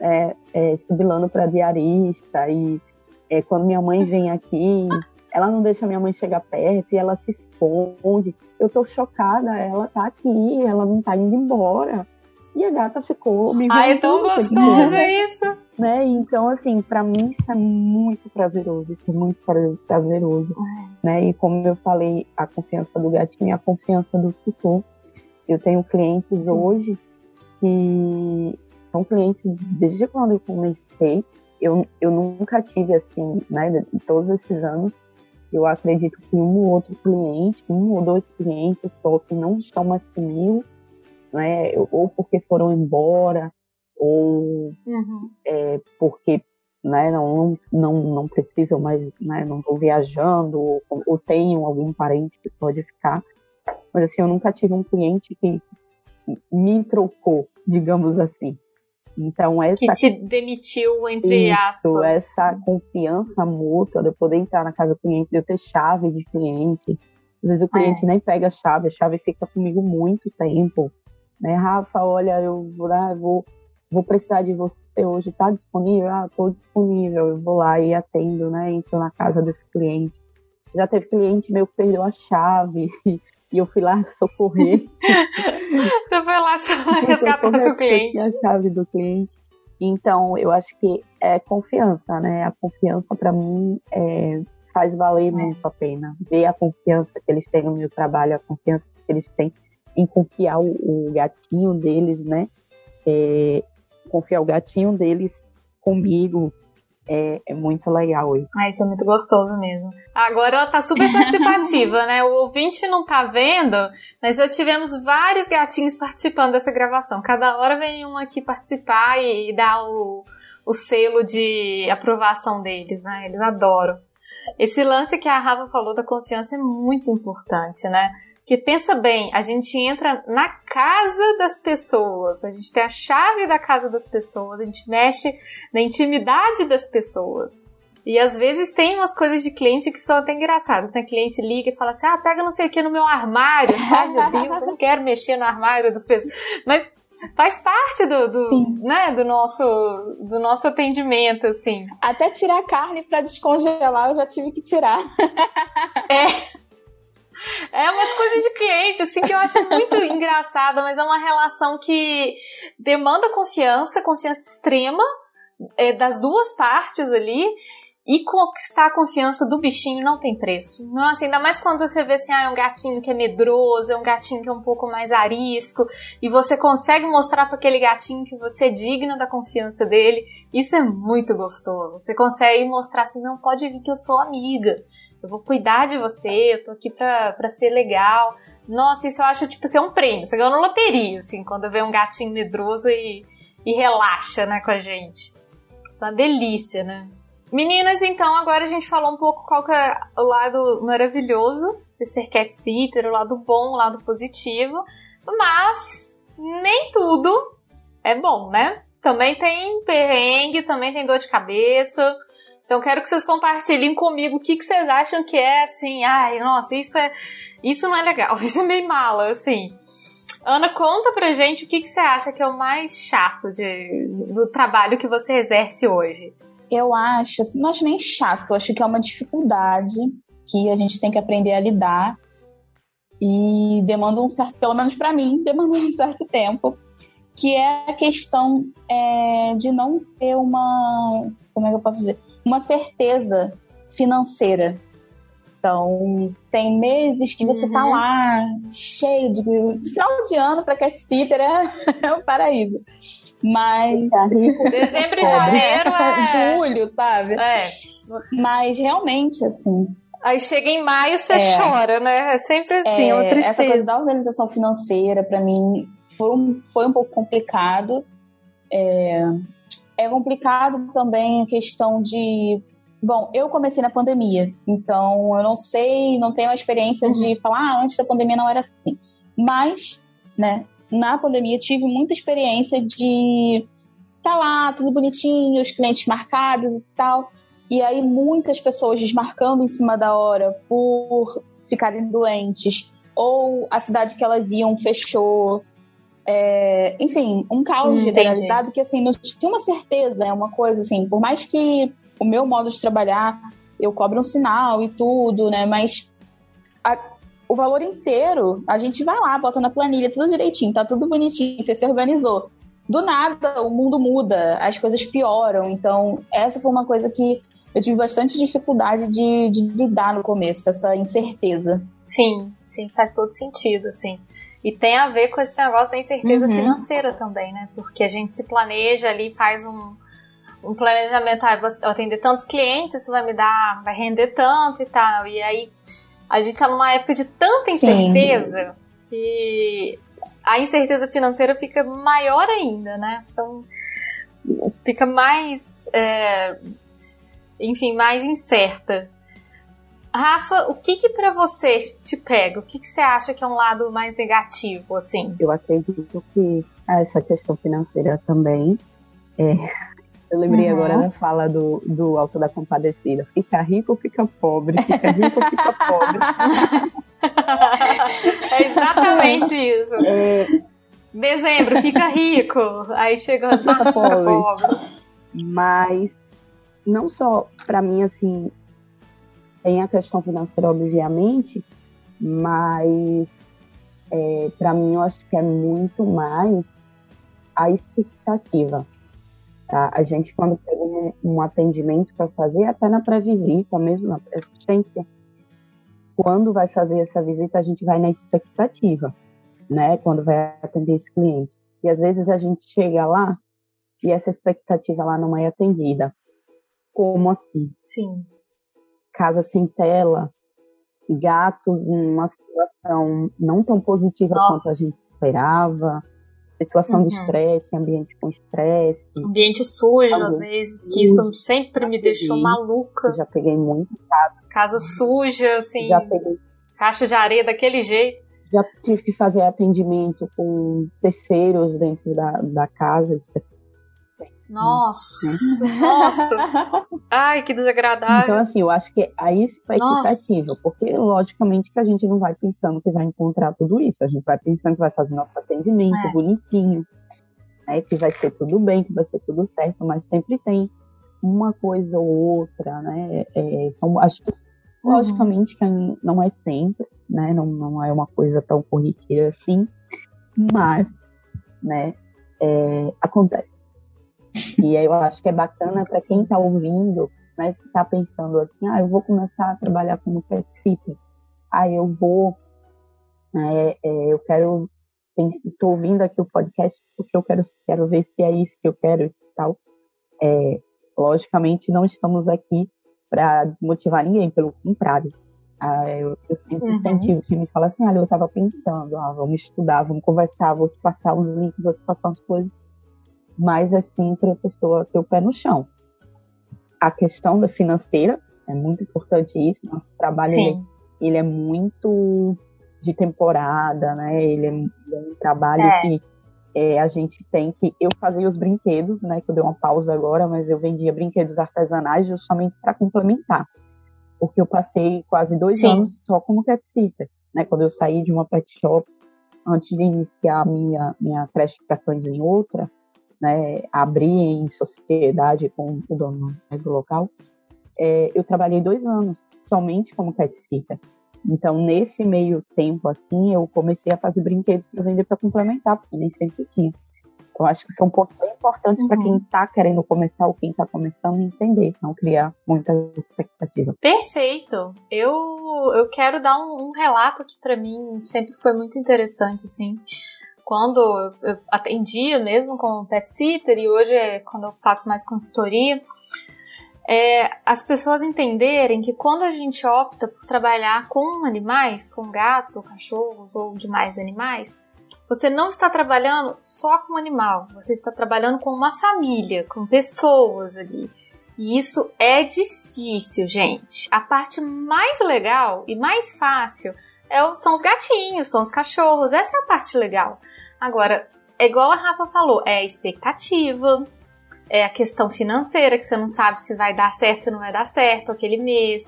é, é, sibilando para a diarista e é, quando minha mãe vem aqui, ela não deixa minha mãe chegar perto e ela se esconde. Eu tô chocada, ela tá aqui, ela não tá indo embora. E a gata ficou me Ai, é tão gostoso né? isso! Né? Então, assim, para mim isso é muito prazeroso, isso é muito prazeroso. É. Né? E como eu falei, a confiança do gatinho e a confiança do tutor. Eu tenho clientes Sim. hoje que são clientes desde quando eu comecei, eu, eu nunca tive assim, né, em todos esses anos, eu acredito que um ou outro cliente, um ou dois clientes só que não estão mais comigo, né, ou porque foram embora, ou uhum. é, porque né, não, não, não precisam mais, né, não estão viajando, ou, ou tenham algum parente que pode ficar. Mas assim, eu nunca tive um cliente que me trocou, digamos assim. Então, essa. Que te demitiu, entre isso, aspas. Essa confiança mútua de eu poder entrar na casa do cliente, de eu ter chave de cliente. Às vezes o cliente é. nem pega a chave, a chave fica comigo muito tempo. Né, Rafa, olha, eu vou, vou, vou precisar de você hoje, está disponível? Ah, estou disponível. Eu vou lá e atendo, né? Entro na casa desse cliente. Já teve cliente meu que perdeu a chave e eu fui lá socorrer. Você foi lá resgatar seu cliente. A chave do cliente. Então, eu acho que é confiança, né? A confiança, para mim, é, faz valer muito a pena. Ver a confiança que eles têm no meu trabalho, a confiança que eles têm em confiar o, o gatinho deles, né? É, confiar o gatinho deles comigo, é, é, muito legal isso. Ah, isso é muito gostoso mesmo. Agora ela tá super participativa, né? O ouvinte não tá vendo, mas já tivemos vários gatinhos participando dessa gravação. Cada hora vem um aqui participar e, e dar o, o selo de aprovação deles, né? Eles adoram. Esse lance que a Rafa falou da confiança é muito importante, né? Porque pensa bem, a gente entra na casa das pessoas, a gente tem a chave da casa das pessoas, a gente mexe na intimidade das pessoas. E às vezes tem umas coisas de cliente que são até engraçadas. Tem cliente liga e fala assim: ah, pega não sei o que no meu armário. Ai, meu Deus, eu não quero mexer no armário das pessoas. Mas faz parte do, do, né, do, nosso, do nosso atendimento, assim. Até tirar carne para descongelar, eu já tive que tirar. É. É umas coisas de cliente, assim, que eu acho muito engraçada, mas é uma relação que demanda confiança, confiança extrema é, das duas partes ali. E conquistar a confiança do bichinho não tem preço. Nossa, ainda mais quando você vê assim, ah, é um gatinho que é medroso, é um gatinho que é um pouco mais arisco, e você consegue mostrar para aquele gatinho que você é digna da confiança dele. Isso é muito gostoso. Você consegue mostrar assim, não pode vir que eu sou amiga eu vou cuidar de você, eu tô aqui pra, pra ser legal. Nossa, isso eu acho, tipo, ser um prêmio. Você ganhou na loteria, assim, quando vê um gatinho medroso e, e relaxa, né, com a gente. Isso é uma delícia, né? Meninas, então, agora a gente falou um pouco qual que é o lado maravilhoso de ser cat sitter, o lado bom, o lado positivo. Mas nem tudo é bom, né? Também tem perrengue, também tem dor de cabeça. Então quero que vocês compartilhem comigo o que, que vocês acham que é assim, ai, nossa, isso é. Isso não é legal, isso é meio mala, assim. Ana, conta pra gente o que, que você acha que é o mais chato de, do trabalho que você exerce hoje. eu acho, assim, não acho nem chato, eu acho que é uma dificuldade que a gente tem que aprender a lidar e demanda um certo, pelo menos para mim, demanda um certo tempo, que é a questão é, de não ter uma, como é que eu posso dizer, uma certeza financeira. Então, tem meses que você tá uhum. tá lá cheio de. Final de ano para cat sitter é, é um paraíso. Mas. Dezembro e janeiro é. Julho, sabe? É. Mas realmente, assim. Aí chega em maio, você é, chora, né? É sempre assim, é, uma tristeza. Essa coisa da organização financeira, para mim, foi um, foi um pouco complicado. É, é complicado também a questão de. Bom, eu comecei na pandemia, então eu não sei, não tenho a experiência uhum. de falar, ah, antes da pandemia não era assim. Mas, né, na pandemia tive muita experiência de tá lá, tudo bonitinho, os clientes marcados e tal. E aí muitas pessoas desmarcando em cima da hora por ficarem doentes, ou a cidade que elas iam fechou. É, enfim, um caos hum, generalizado que assim, não tinha uma certeza, é uma coisa assim, por mais que o meu modo de trabalhar, eu cobro um sinal e tudo, né? Mas a, o valor inteiro, a gente vai lá, bota na planilha, tudo direitinho, tá tudo bonitinho, você se organizou. Do nada, o mundo muda, as coisas pioram. Então, essa foi uma coisa que eu tive bastante dificuldade de, de lidar no começo, essa incerteza. Sim, sim, faz todo sentido, assim. E tem a ver com esse negócio da incerteza uhum. financeira também, né? Porque a gente se planeja ali, faz um, um planejamento, ah, vou atender tantos clientes, isso vai me dar, vai render tanto e tal. E aí a gente tá numa época de tanta incerteza Sim. que a incerteza financeira fica maior ainda, né? Então fica mais, é, enfim, mais incerta. Rafa, o que que para você te pega? O que que você acha que é um lado mais negativo, assim? Eu acredito que essa questão financeira também é, eu lembrei uhum. agora da fala do, do Alto da Compadecida. Fica rico, fica pobre. Fica rico, fica pobre. é exatamente isso. É... Dezembro, fica rico. Aí chega março, pobre. pobre. Mas, não só para mim, assim, tem a questão financeira, obviamente, mas é, para mim eu acho que é muito mais a expectativa Tá? A gente, quando pega um, um atendimento para fazer, até na pré-visita, mesmo na assistência, quando vai fazer essa visita, a gente vai na expectativa, né? Quando vai atender esse cliente. E às vezes a gente chega lá e essa expectativa lá não é atendida. Como assim? Sim. Casa sem tela, gatos numa situação não tão positiva Nossa. quanto a gente esperava, situação uhum. de estresse, ambiente com estresse. Ambiente sujo, às vezes, que isso sempre me deixou maluca. Já peguei muito casos. Casa suja, assim. Já peguei. Caixa de areia daquele jeito. Já tive que fazer atendimento com terceiros dentro da, da casa, nossa, nossa. Ai, que desagradável. Então, assim, eu acho que a expectativa, nossa. porque logicamente que a gente não vai pensando que vai encontrar tudo isso. A gente vai pensando que vai fazer nosso atendimento é. bonitinho, né, que vai ser tudo bem, que vai ser tudo certo, mas sempre tem uma coisa ou outra, né? É, são, acho que, uhum. logicamente, que não é sempre, né? Não, não é uma coisa tão corriqueira assim, mas, né? É, acontece. E aí eu acho que é bacana para quem está ouvindo, né, que está pensando assim, ah, eu vou começar a trabalhar como pet sitter. Ah, eu vou, né, é, eu quero, estou ouvindo aqui o podcast porque eu quero, quero ver se é isso que eu quero e tal. É, logicamente não estamos aqui para desmotivar ninguém, pelo contrário. Ah, eu, eu, sempre uhum. incentivo que me fala assim, ah, eu estava pensando, ah, vamos estudar, vamos conversar, vou te passar uns links, vou te passar umas coisas mas é sempre a pessoa ter o pé no chão. A questão da financeira é muito importante isso. Nosso trabalho ele, ele, é muito de temporada, né? Ele é, ele é um trabalho é. que é, a gente tem que. Eu fazia os brinquedos, né? Que eu dei uma pausa agora, mas eu vendia brinquedos artesanais justamente para complementar. Porque eu passei quase dois Sim. anos só como pet sitter, né? Quando eu saí de uma pet shop, antes de iniciar a minha, minha creche para cães em outra, né, abrir em sociedade com o dono né, do local, é, eu trabalhei dois anos somente como pet sitter. Então, nesse meio tempo, assim, eu comecei a fazer brinquedos para vender para complementar, porque nem sempre tinha. Eu acho que são pontos bem importantes uhum. para quem está querendo começar ou quem está começando a entender, não criar muita expectativa. Perfeito. Eu, eu quero dar um, um relato que para mim sempre foi muito interessante, assim. Quando eu atendia mesmo como pet sitter e hoje é quando eu faço mais consultoria, é, as pessoas entenderem que quando a gente opta por trabalhar com animais, com gatos ou cachorros ou demais animais, você não está trabalhando só com um animal, você está trabalhando com uma família, com pessoas ali. E isso é difícil, gente. A parte mais legal e mais fácil é, são os gatinhos, são os cachorros. Essa é a parte legal. Agora, é igual a Rafa falou, é a expectativa, é a questão financeira, que você não sabe se vai dar certo ou não vai dar certo aquele mês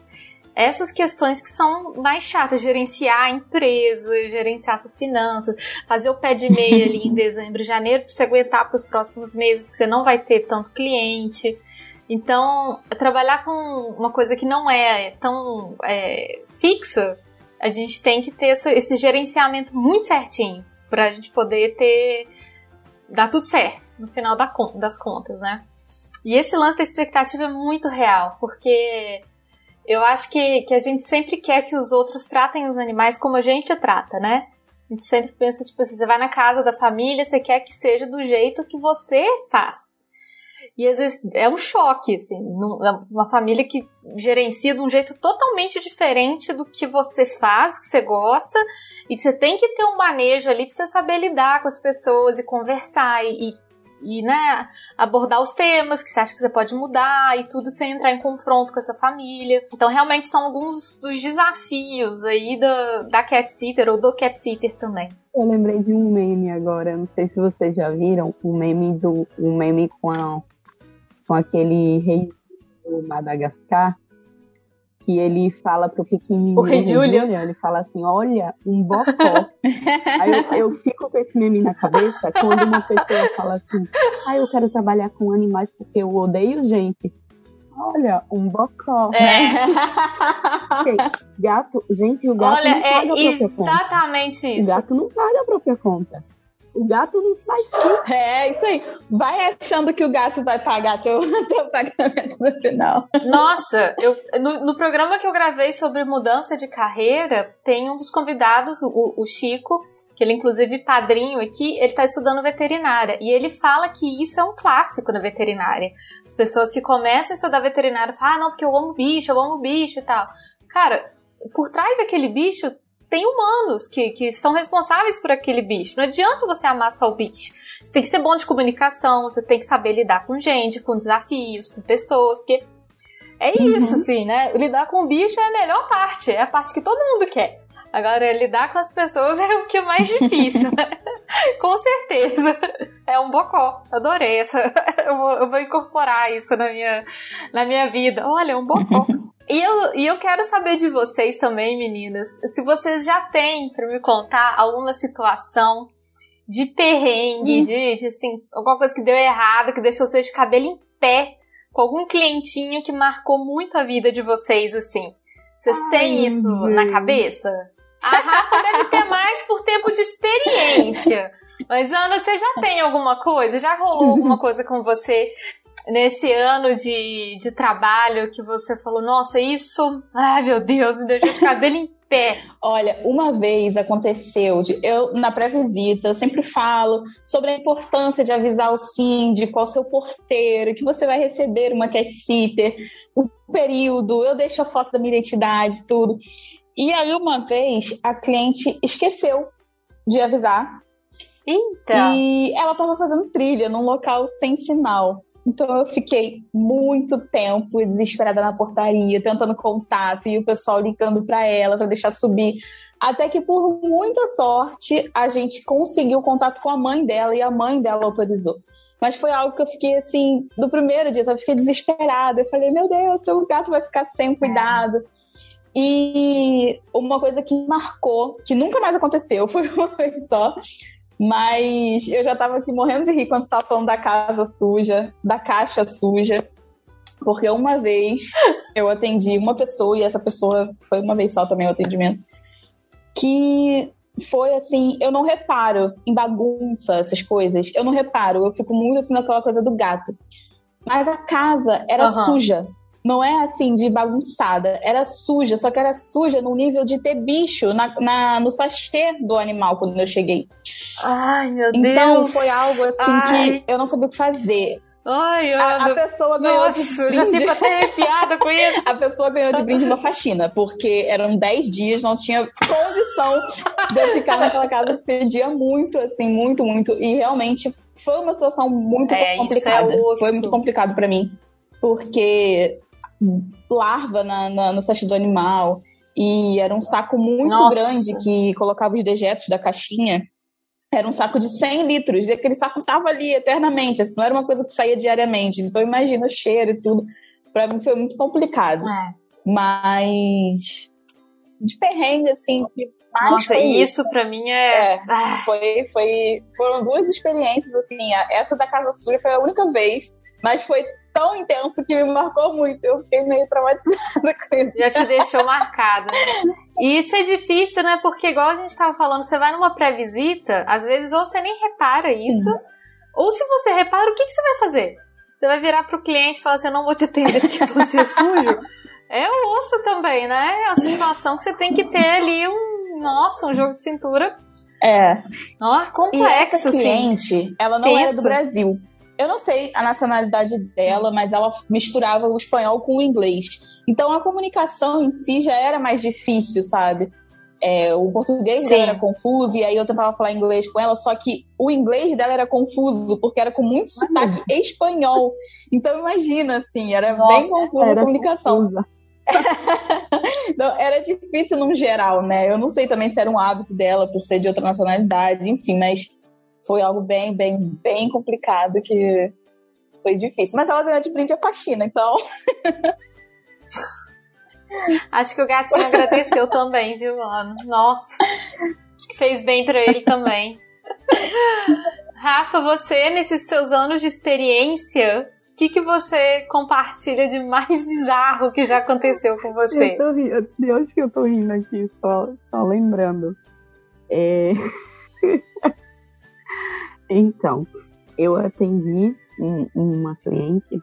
essas questões que são mais chatas, gerenciar a empresa, gerenciar suas finanças, fazer o pé de meia ali em dezembro e janeiro para você aguentar para os próximos meses que você não vai ter tanto cliente. Então, trabalhar com uma coisa que não é tão é, fixa, a gente tem que ter essa, esse gerenciamento muito certinho para a gente poder ter dar tudo certo no final das contas, né? E esse lance da expectativa é muito real, porque eu acho que, que a gente sempre quer que os outros tratem os animais como a gente trata, né? A gente sempre pensa, tipo assim, você vai na casa da família, você quer que seja do jeito que você faz. E às vezes é um choque, assim, uma família que gerencia de um jeito totalmente diferente do que você faz, do que você gosta, e você tem que ter um manejo ali pra você saber lidar com as pessoas e conversar e, e né, abordar os temas que você acha que você pode mudar e tudo sem entrar em confronto com essa família. Então, realmente são alguns dos desafios aí da, da cat sitter ou do cat sitter também. Eu lembrei de um meme agora, não sei se vocês já viram, o um meme do um meme com, a, com aquele rei do Madagascar, que ele fala pro pequenininho. O rei Julia. Ele fala assim: olha, um bocó. Aí eu, eu, fico com esse meme na cabeça quando uma pessoa fala assim: ah, eu quero trabalhar com animais porque eu odeio gente. Olha, um bocó. É. gato, gente, o gato Olha, não paga é a própria exatamente conta. isso. O gato não paga a própria conta. O gato não faz isso. É, isso aí. Vai achando que o gato vai pagar teu, teu pagamento no final. Nossa, eu, no, no, programa que eu gravei sobre mudança de carreira, tem um dos convidados, o, o Chico, que ele inclusive padrinho aqui, ele está estudando veterinária. E ele fala que isso é um clássico na veterinária. As pessoas que começam a estudar veterinária falam, ah, não, porque eu amo bicho, eu amo bicho e tal. Cara, por trás daquele bicho tem humanos que, que estão responsáveis por aquele bicho. Não adianta você amar só o bicho. Você tem que ser bom de comunicação, você tem que saber lidar com gente, com desafios, com pessoas, porque é isso, uhum. assim, né? Lidar com o bicho é a melhor parte, é a parte que todo mundo quer. Agora, lidar com as pessoas é o que é mais difícil, né? com certeza. É um bocó. Adorei essa. Eu vou, eu vou, incorporar isso na minha, na minha vida. Olha, é um bocó. E eu, e eu quero saber de vocês também, meninas, se vocês já têm para me contar alguma situação de perrengue, hum. de, de, assim, alguma coisa que deu errado, que deixou vocês de cabelo em pé, com algum clientinho que marcou muito a vida de vocês, assim. Vocês Ai, têm isso na cabeça? A Rafa deve ter mais por tempo de experiência. Mas, Ana, você já tem alguma coisa? Já rolou alguma coisa com você nesse ano de, de trabalho que você falou, nossa, isso, ai meu Deus, me deixou de cabelo em pé. Olha, uma vez aconteceu, de, eu na pré-visita, eu sempre falo sobre a importância de avisar o síndico, ao seu porteiro, que você vai receber uma cat sitter, o período, eu deixo a foto da minha identidade, tudo. E aí, uma vez, a cliente esqueceu de avisar. Então. E ela estava fazendo trilha num local sem sinal. Então eu fiquei muito tempo desesperada na portaria, tentando contato e o pessoal ligando para ela para deixar subir. Até que, por muita sorte, a gente conseguiu contato com a mãe dela e a mãe dela autorizou. Mas foi algo que eu fiquei assim, do primeiro dia, eu fiquei desesperada. Eu falei, meu Deus, seu gato vai ficar sem cuidado. É. E uma coisa que marcou, que nunca mais aconteceu, foi uma vez só, Mas eu já tava aqui morrendo de rir quando você tava falando da casa suja, da caixa suja. Porque uma vez eu atendi uma pessoa, e essa pessoa foi uma vez só também o atendimento, que foi assim, eu não reparo em bagunça, essas coisas. Eu não reparo, eu fico muito assim naquela coisa do gato. Mas a casa era uhum. suja. Não é assim de bagunçada, era suja, só que era suja no nível de ter bicho na, na no sachê do animal quando eu cheguei. Ai, meu então, Deus! Então foi algo assim Ai. que eu não sabia o que fazer. Ai, a, a, pessoa ganhou Nossa, de brinde. já fico até arrepiada com isso. A pessoa ganhou de brinde uma faxina, porque eram 10 dias, não tinha condição de eu ficar naquela casa que fedia muito, assim, muito, muito. E realmente foi uma situação muito é, complicada. É foi muito complicado para mim, porque larva na, na, no sachê do animal. E era um saco muito Nossa. grande que colocava os dejetos da caixinha. Era um saco de 100 litros, e aquele saco tava ali eternamente, assim, não era uma coisa que saía diariamente. Então, imagina o cheiro e tudo. Pra mim foi muito complicado. É. Mas. De perrengue, assim, mais Nossa, isso, isso pra mim é. é foi, foi, foram duas experiências, assim. Essa da Casa Suja foi a única vez, mas foi tão intenso que me marcou muito. Eu fiquei meio traumatizada com isso. Já te deixou marcada. Né? E isso é difícil, né? Porque, igual a gente estava falando, você vai numa pré-visita, às vezes ou você nem repara isso, Sim. ou se você repara, o que, que você vai fazer? Você vai virar pro cliente e falar assim: eu não vou te atender porque você é sujo. É o osso também, né? É a situação que você tem que ter ali um. Nossa, um jogo de cintura. É. Ó, complexo, e essa assim. cliente, ela não Pensa. era do Brasil. Eu não sei a nacionalidade dela, mas ela misturava o espanhol com o inglês. Então a comunicação em si já era mais difícil, sabe? É, o português dela era confuso, e aí eu tentava falar inglês com ela, só que o inglês dela era confuso, porque era com muito sotaque espanhol. Então imagina, assim, era Nossa, bem confusa a comunicação. então, era difícil no geral, né? Eu não sei também se era um hábito dela por ser de outra nacionalidade, enfim, mas foi algo bem, bem, bem complicado que foi difícil. Mas ela ganhou de brinde a faxina, então. Acho que o gatinho agradeceu também, viu, mano? Nossa. Acho que fez bem para ele também. Rafa, você, nesses seus anos de experiência, o que, que você compartilha de mais bizarro que já aconteceu com você? Eu tô rindo, que eu tô rindo aqui, só, só lembrando. É... Então, eu atendi uma cliente,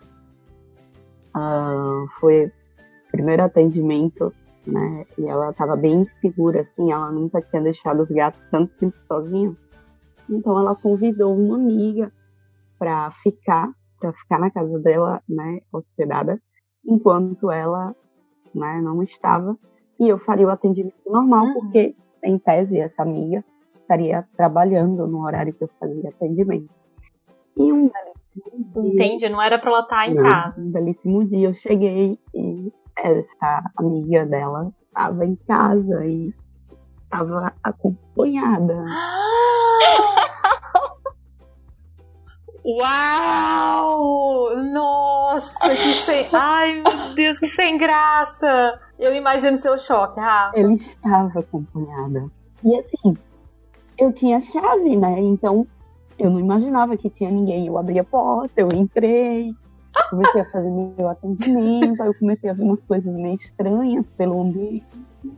uh, foi o primeiro atendimento, né? E ela estava bem segura, assim, ela nunca tinha deixado os gatos tanto tempo sozinha. Então ela convidou uma amiga para ficar, para ficar na casa dela, né, hospedada, enquanto ela, né, não estava. E eu faria o atendimento normal, uhum. porque em tese essa amiga estaria trabalhando no horário que eu fazia atendimento. E um belíssimo dia. Entende? Não era para ela estar tá em não, casa. Um belíssimo dia eu cheguei e essa amiga dela estava em casa e estava acompanhada. Uau! Nossa, que sem. Ai, meu Deus, que sem graça! Eu imagino seu choque, Rafa. Ele estava acompanhada. E assim, eu tinha chave, né? Então eu não imaginava que tinha ninguém. Eu abri a porta, eu entrei, comecei a fazer meu atendimento, aí eu comecei a ver umas coisas meio estranhas pelo ambiente.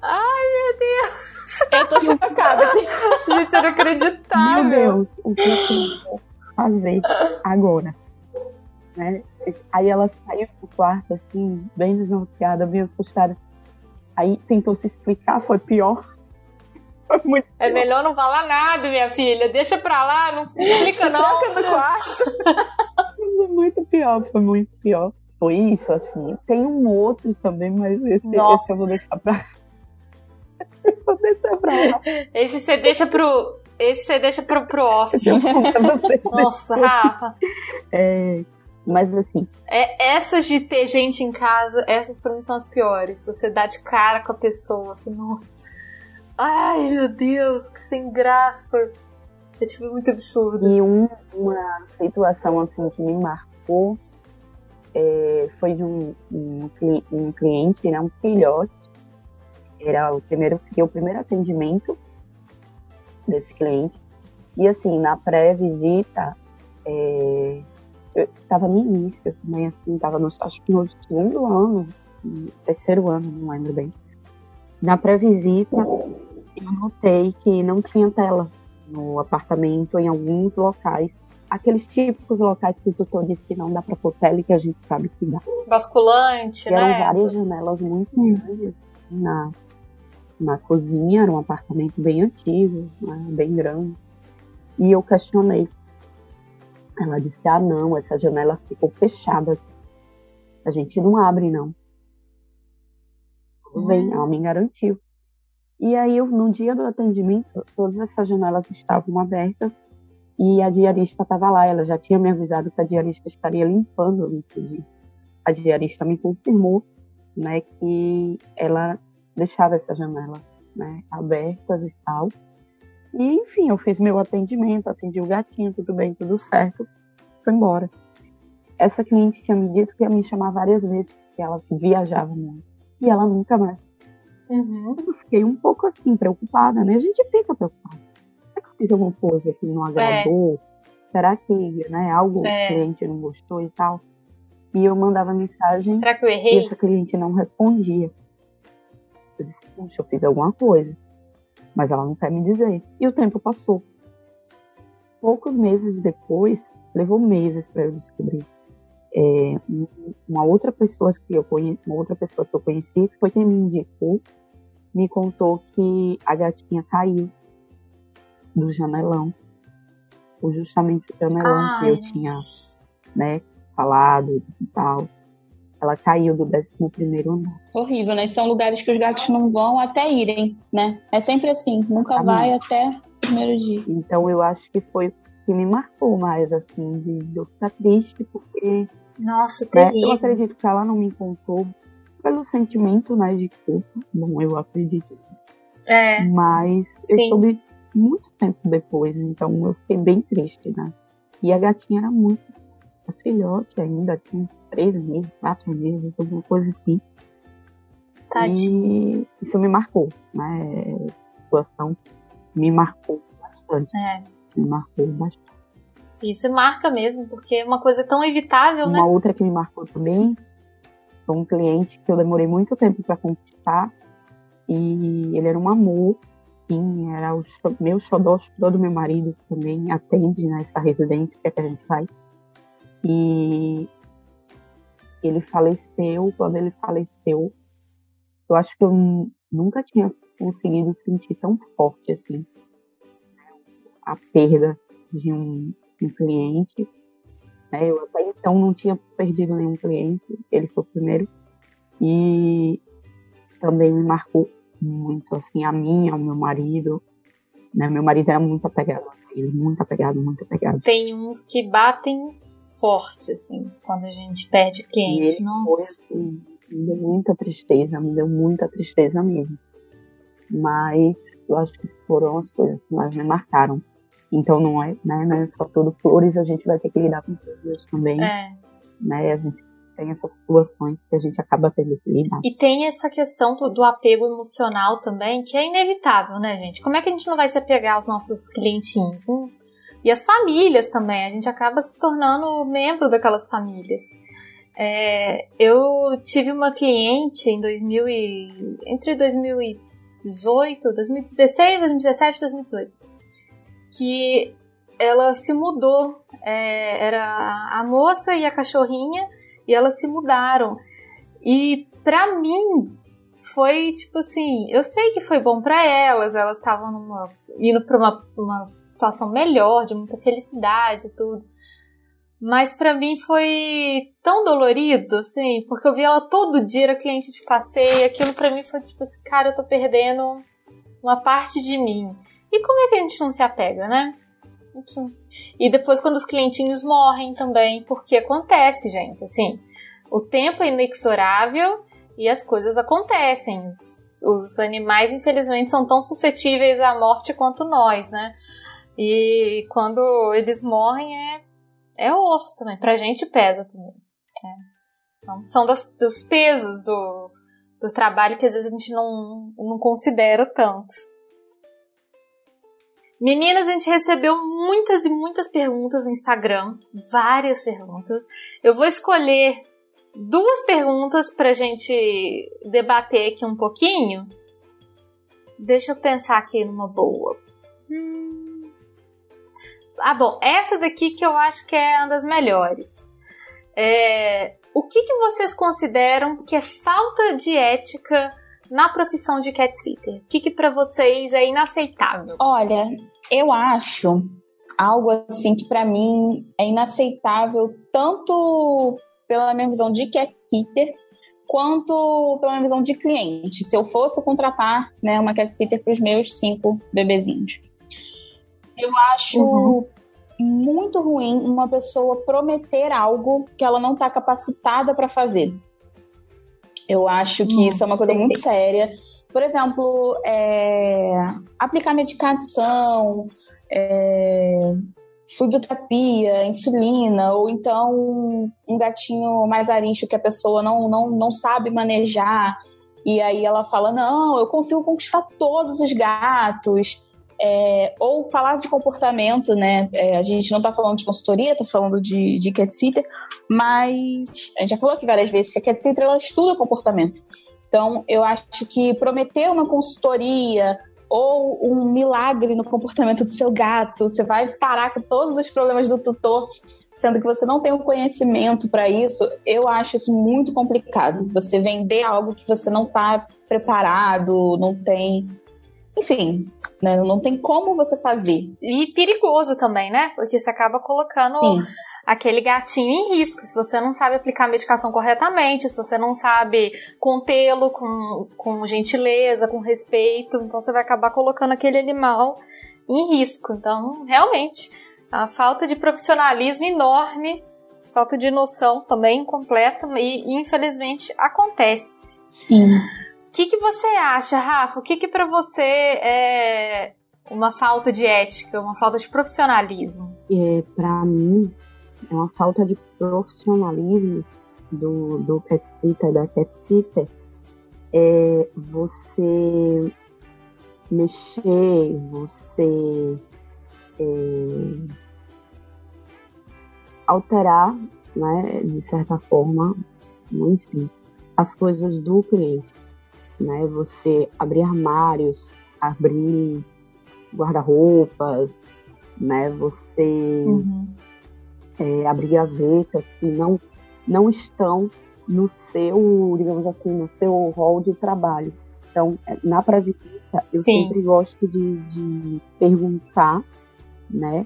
Ai, meu Deus! Eu tô chocada aqui. Gente, era inacreditável. Meu Deus, o que eu tenho fazer agora? Né? Aí ela saiu do quarto, assim, bem desnorteada, bem assustada. Aí tentou se explicar, foi pior. Muito é melhor não falar nada, minha filha. Deixa pra lá, não explica não. Troca no quarto. foi muito pior, foi muito pior. Foi isso, assim. Tem um outro também, mas esse, esse eu vou deixar pra. vou deixar pra lá. Esse você deixa pro. Esse você deixa pro, pro off. Nossa, Rafa. É, mas assim. É, essas de ter gente em casa, essas pra mim são as piores. Você dá de cara com a pessoa, assim, nossa. Ai, meu Deus, que sem graça. É tipo muito absurdo. E um, uma situação assim que me marcou é, foi de um, um, um, cliente, né, um filhote. Era o primeiro, o primeiro atendimento desse cliente. E assim, na pré-visita, é, eu estava no início também, assim, estava no, acho que no segundo ano, terceiro ano, não lembro bem. Na pré-visita, eu notei que não tinha tela no apartamento em alguns locais. Aqueles típicos locais que o tutor disse que não dá para pôr tela e que a gente sabe que dá. Basculante, e né? Eram várias janelas muito grandes na, na cozinha, era um apartamento bem antigo, né, bem grande. E eu questionei. Ela disse: Ah, não, essas janelas ficam fechadas. A gente não abre, não. Tudo bem, ela me garantiu. E aí, eu, no dia do atendimento, todas essas janelas estavam abertas e a diarista estava lá. Ela já tinha me avisado que a diarista estaria limpando nesse dia. A diarista me confirmou né, que ela deixava essas janelas né, abertas e tal. E, enfim, eu fiz meu atendimento, atendi o gatinho, tudo bem, tudo certo, foi embora. Essa cliente tinha me dito que ia me chamar várias vezes, porque ela viajava muito. E ela nunca mais. Uhum. Eu fiquei um pouco assim, preocupada, né? A gente fica preocupada. Será que eu fiz alguma coisa que não agradou? É. Será que né, algo é. que o cliente não gostou e tal? E eu mandava mensagem Será que eu errei? e essa cliente não respondia. Eu disse, puxa, eu fiz alguma coisa. Mas ela não quer me dizer. E o tempo passou. Poucos meses depois, levou meses para eu descobrir. É, uma outra pessoa que eu conheci, uma outra pessoa que eu conheci foi quem me indicou, me contou que a gatinha caiu do janelão, ou justamente o janelão Ai. que eu tinha, né, falado e tal ela caiu do 11 primeiro andar. Horrível, né? São lugares que os gatos não vão até irem, né? É sempre assim, nunca Amém. vai até o primeiro dia. Então eu acho que foi o que me marcou mais, assim, de eu ficar triste, porque. Nossa, né, Eu acredito que ela não me contou pelo sentimento, né, de culpa. Bom, eu acredito É. Mas Sim. eu soube muito tempo depois, então eu fiquei bem triste, né? E a gatinha era muito a filhote ainda, tinha uns três meses, quatro meses, alguma coisa assim. Tadinho. E isso me marcou, né? A situação me marcou bastante. É. Me marcou bastante. Isso marca mesmo, porque é uma coisa tão evitável, uma né? Uma outra que me marcou também foi um cliente que eu demorei muito tempo para conquistar e ele era um amor, sim, era o meu xodó, xodó do meu marido que também atende nessa residência que a gente faz. E ele faleceu, quando ele faleceu, eu acho que eu nunca tinha conseguido sentir tão forte assim a perda de um, um cliente. Né? Eu até então não tinha perdido nenhum cliente, ele foi o primeiro. E também me marcou muito, assim, a mim, ao meu marido. Né? Meu marido era muito apegado a ele, muito apegado, muito apegado. Tem uns que batem forte, assim, quando a gente perde cliente. Nossa. Foi, assim, me deu muita tristeza, me deu muita tristeza mesmo. Mas eu acho que foram as coisas que mais me marcaram. Então não é, né, não é só tudo flores, a gente vai ter que lidar com coisas também. É. Né, a gente tem essas situações que a gente acaba tendo que lidar. E tem essa questão do, do, apego emocional também, que é inevitável, né, gente? Como é que a gente não vai se apegar aos nossos clientinhos? Hum, e as famílias também, a gente acaba se tornando membro daquelas famílias. É, eu tive uma cliente em 2000 e, entre 2018, 2016, 2017 e 2018, que ela se mudou. É, era a moça e a cachorrinha, e elas se mudaram. E para mim foi tipo assim, eu sei que foi bom para elas, elas estavam indo para uma, uma situação melhor, de muita felicidade e tudo. Mas para mim foi tão dolorido, assim, porque eu vi ela todo dia, era cliente de passeio, aquilo para mim foi tipo assim, cara, eu tô perdendo uma parte de mim. E como é que a gente não se apega, né? E depois quando os clientinhos morrem também, porque acontece, gente, assim, o tempo é inexorável e as coisas acontecem. Os, animais, infelizmente, são tão suscetíveis à morte quanto nós, né? E quando eles morrem é, é osso também. Pra gente pesa também. É. Então, são das, dos pesos do, do trabalho que às vezes a gente não, não considera tanto. Meninas, a gente recebeu muitas e muitas perguntas no Instagram, várias perguntas. Eu vou escolher duas perguntas pra gente debater aqui um pouquinho. Deixa eu pensar aqui numa boa. Hum... Ah, bom, essa daqui que eu acho que é uma das melhores. É... O que, que vocês consideram que é falta de ética na profissão de cat sitter? O que, que para vocês é inaceitável? Olha, eu acho algo assim que para mim é inaceitável tanto pela minha visão de cat sitter quanto pela minha visão de cliente. Se eu fosse contratar né, uma cat sitter para os meus cinco bebezinhos, eu acho uhum. muito ruim uma pessoa prometer algo que ela não está capacitada para fazer. Eu acho que hum, isso é uma coisa muito séria. Por exemplo, é, aplicar medicação, é, fluidoterapia, insulina, ou então um gatinho mais arisco que a pessoa não, não, não sabe manejar, e aí ela fala: Não, eu consigo conquistar todos os gatos. É, ou falar de comportamento, né? É, a gente não está falando de consultoria, está falando de, de cat sitter, mas a gente já falou aqui várias vezes que a cat sitter ela estuda comportamento. Então, eu acho que prometer uma consultoria ou um milagre no comportamento do seu gato, você vai parar com todos os problemas do tutor, sendo que você não tem o conhecimento para isso, eu acho isso muito complicado. Você vender algo que você não está preparado, não tem. Enfim, né? Não tem como você fazer. E perigoso também, né? Porque você acaba colocando Sim. Aquele gatinho em risco. Se você não sabe aplicar a medicação corretamente, se você não sabe contê-lo com, com gentileza, com respeito, então você vai acabar colocando aquele animal em risco. Então, realmente, a falta de profissionalismo enorme falta de noção também completa e infelizmente acontece. Sim que, que você acha, Rafa? O que, que para você é uma falta de ética, uma falta de profissionalismo? É, para mim, é uma falta de profissionalismo do, do cat sitter, da cat sitter, é você mexer, você é, alterar, né, de certa forma, enfim, as coisas do cliente né? Você abrir armários, abrir guarda-roupas, né? Você uhum. É, abrir gavetas que não não estão no seu, digamos assim, no seu rol de trabalho. Então, é, na prática, eu Sim. sempre gosto de, de perguntar, né?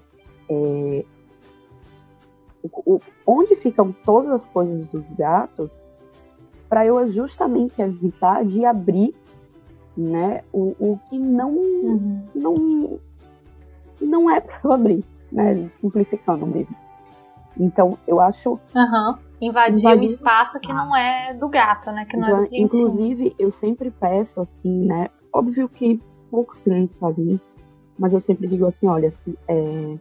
É, o, onde ficam todas as coisas dos gatos para eu justamente evitar de abrir né, o, o que não, uhum. não, não é para eu abrir, né, simplificando mesmo. Então, eu acho. Uhum. Invadir, invadir um espaço que não é do gato, né? Que não então, é do cliente. Inclusive, eu sempre peço assim, né? Óbvio que poucos clientes fazem isso, mas eu sempre digo assim, olha, assim, é,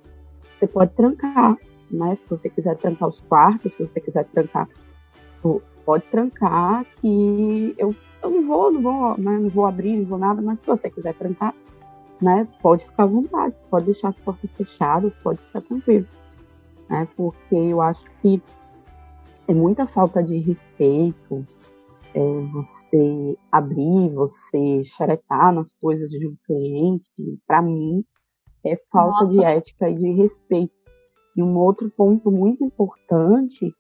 você pode trancar, né? Se você quiser trancar os quartos, se você quiser trancar pode trancar que eu, eu não vou, não vou, né, não vou abrir, não vou nada, mas se você quiser trancar, né, pode ficar à vontade, pode deixar as portas fechadas, pode ficar tranquilo, né, porque eu acho que é muita falta de respeito é, você abrir, você xeretar nas coisas de um cliente, para mim, é falta Nossa. de ética e de respeito. E um outro ponto muito importante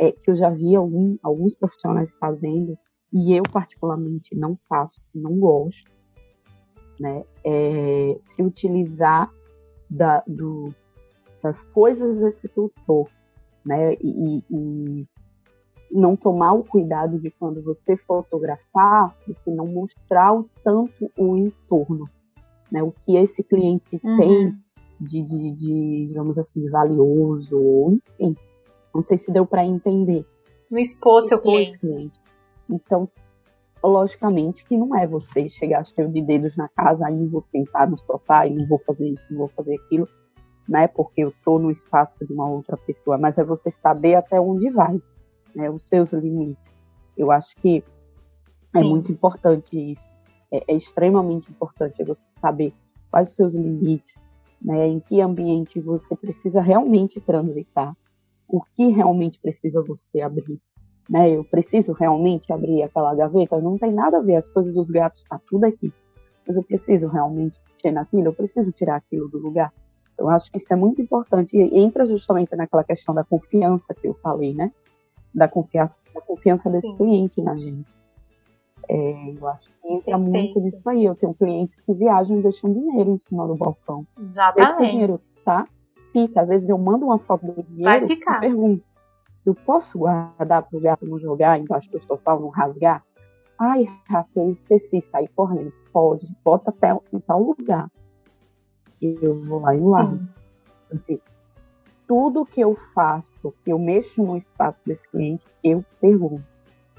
é, que eu já vi algum, alguns profissionais fazendo, e eu particularmente não faço, não gosto, né, é se utilizar da, do, das coisas desse tutor, né, e, e não tomar o cuidado de quando você fotografar, você não mostrar o tanto o entorno, né, o que esse cliente uhum. tem de, de, de, digamos assim, valioso, enfim, não sei se deu para entender. Não expor seu cliente. cliente. Então, logicamente que não é você chegar cheio de dedos na casa, aí vou sentar no sofá e não vou fazer isso, não vou fazer aquilo, né? Porque eu estou no espaço de uma outra pessoa, mas é você saber até onde vai, né? Os seus limites. Eu acho que é Sim. é muito importante isso. É, é extremamente importante você saber quais os seus limites, né? Em que ambiente você precisa realmente transitar, o que realmente precisa você abrir, né? Eu preciso realmente abrir aquela gaveta, não tem nada a ver, as coisas dos gatos tá tudo aqui, mas eu preciso realmente mexer naquilo, eu preciso tirar aquilo do lugar. Eu acho que isso é muito importante e entra justamente naquela questão da confiança que eu falei, né? Da confiança, da confiança desse Sim. cliente na gente. É, eu acho que entra Perfeito. muito nisso aí. Eu tenho clientes que viajam e deixam dinheiro em cima do balcão. Exatamente. Deixa dinheiro, tá? Fica. Às vezes eu mando uma foto do dinheiro Vai ficar. e pergunto: eu posso guardar para o gato não jogar embaixo do sofá, não rasgar? Ai, Rafa, eu esqueci, sair correndo. Pode, bota até em tal lugar. Eu vou lá e largo. Assim, tudo que eu faço, que eu mexo no espaço desse cliente, eu pergunto.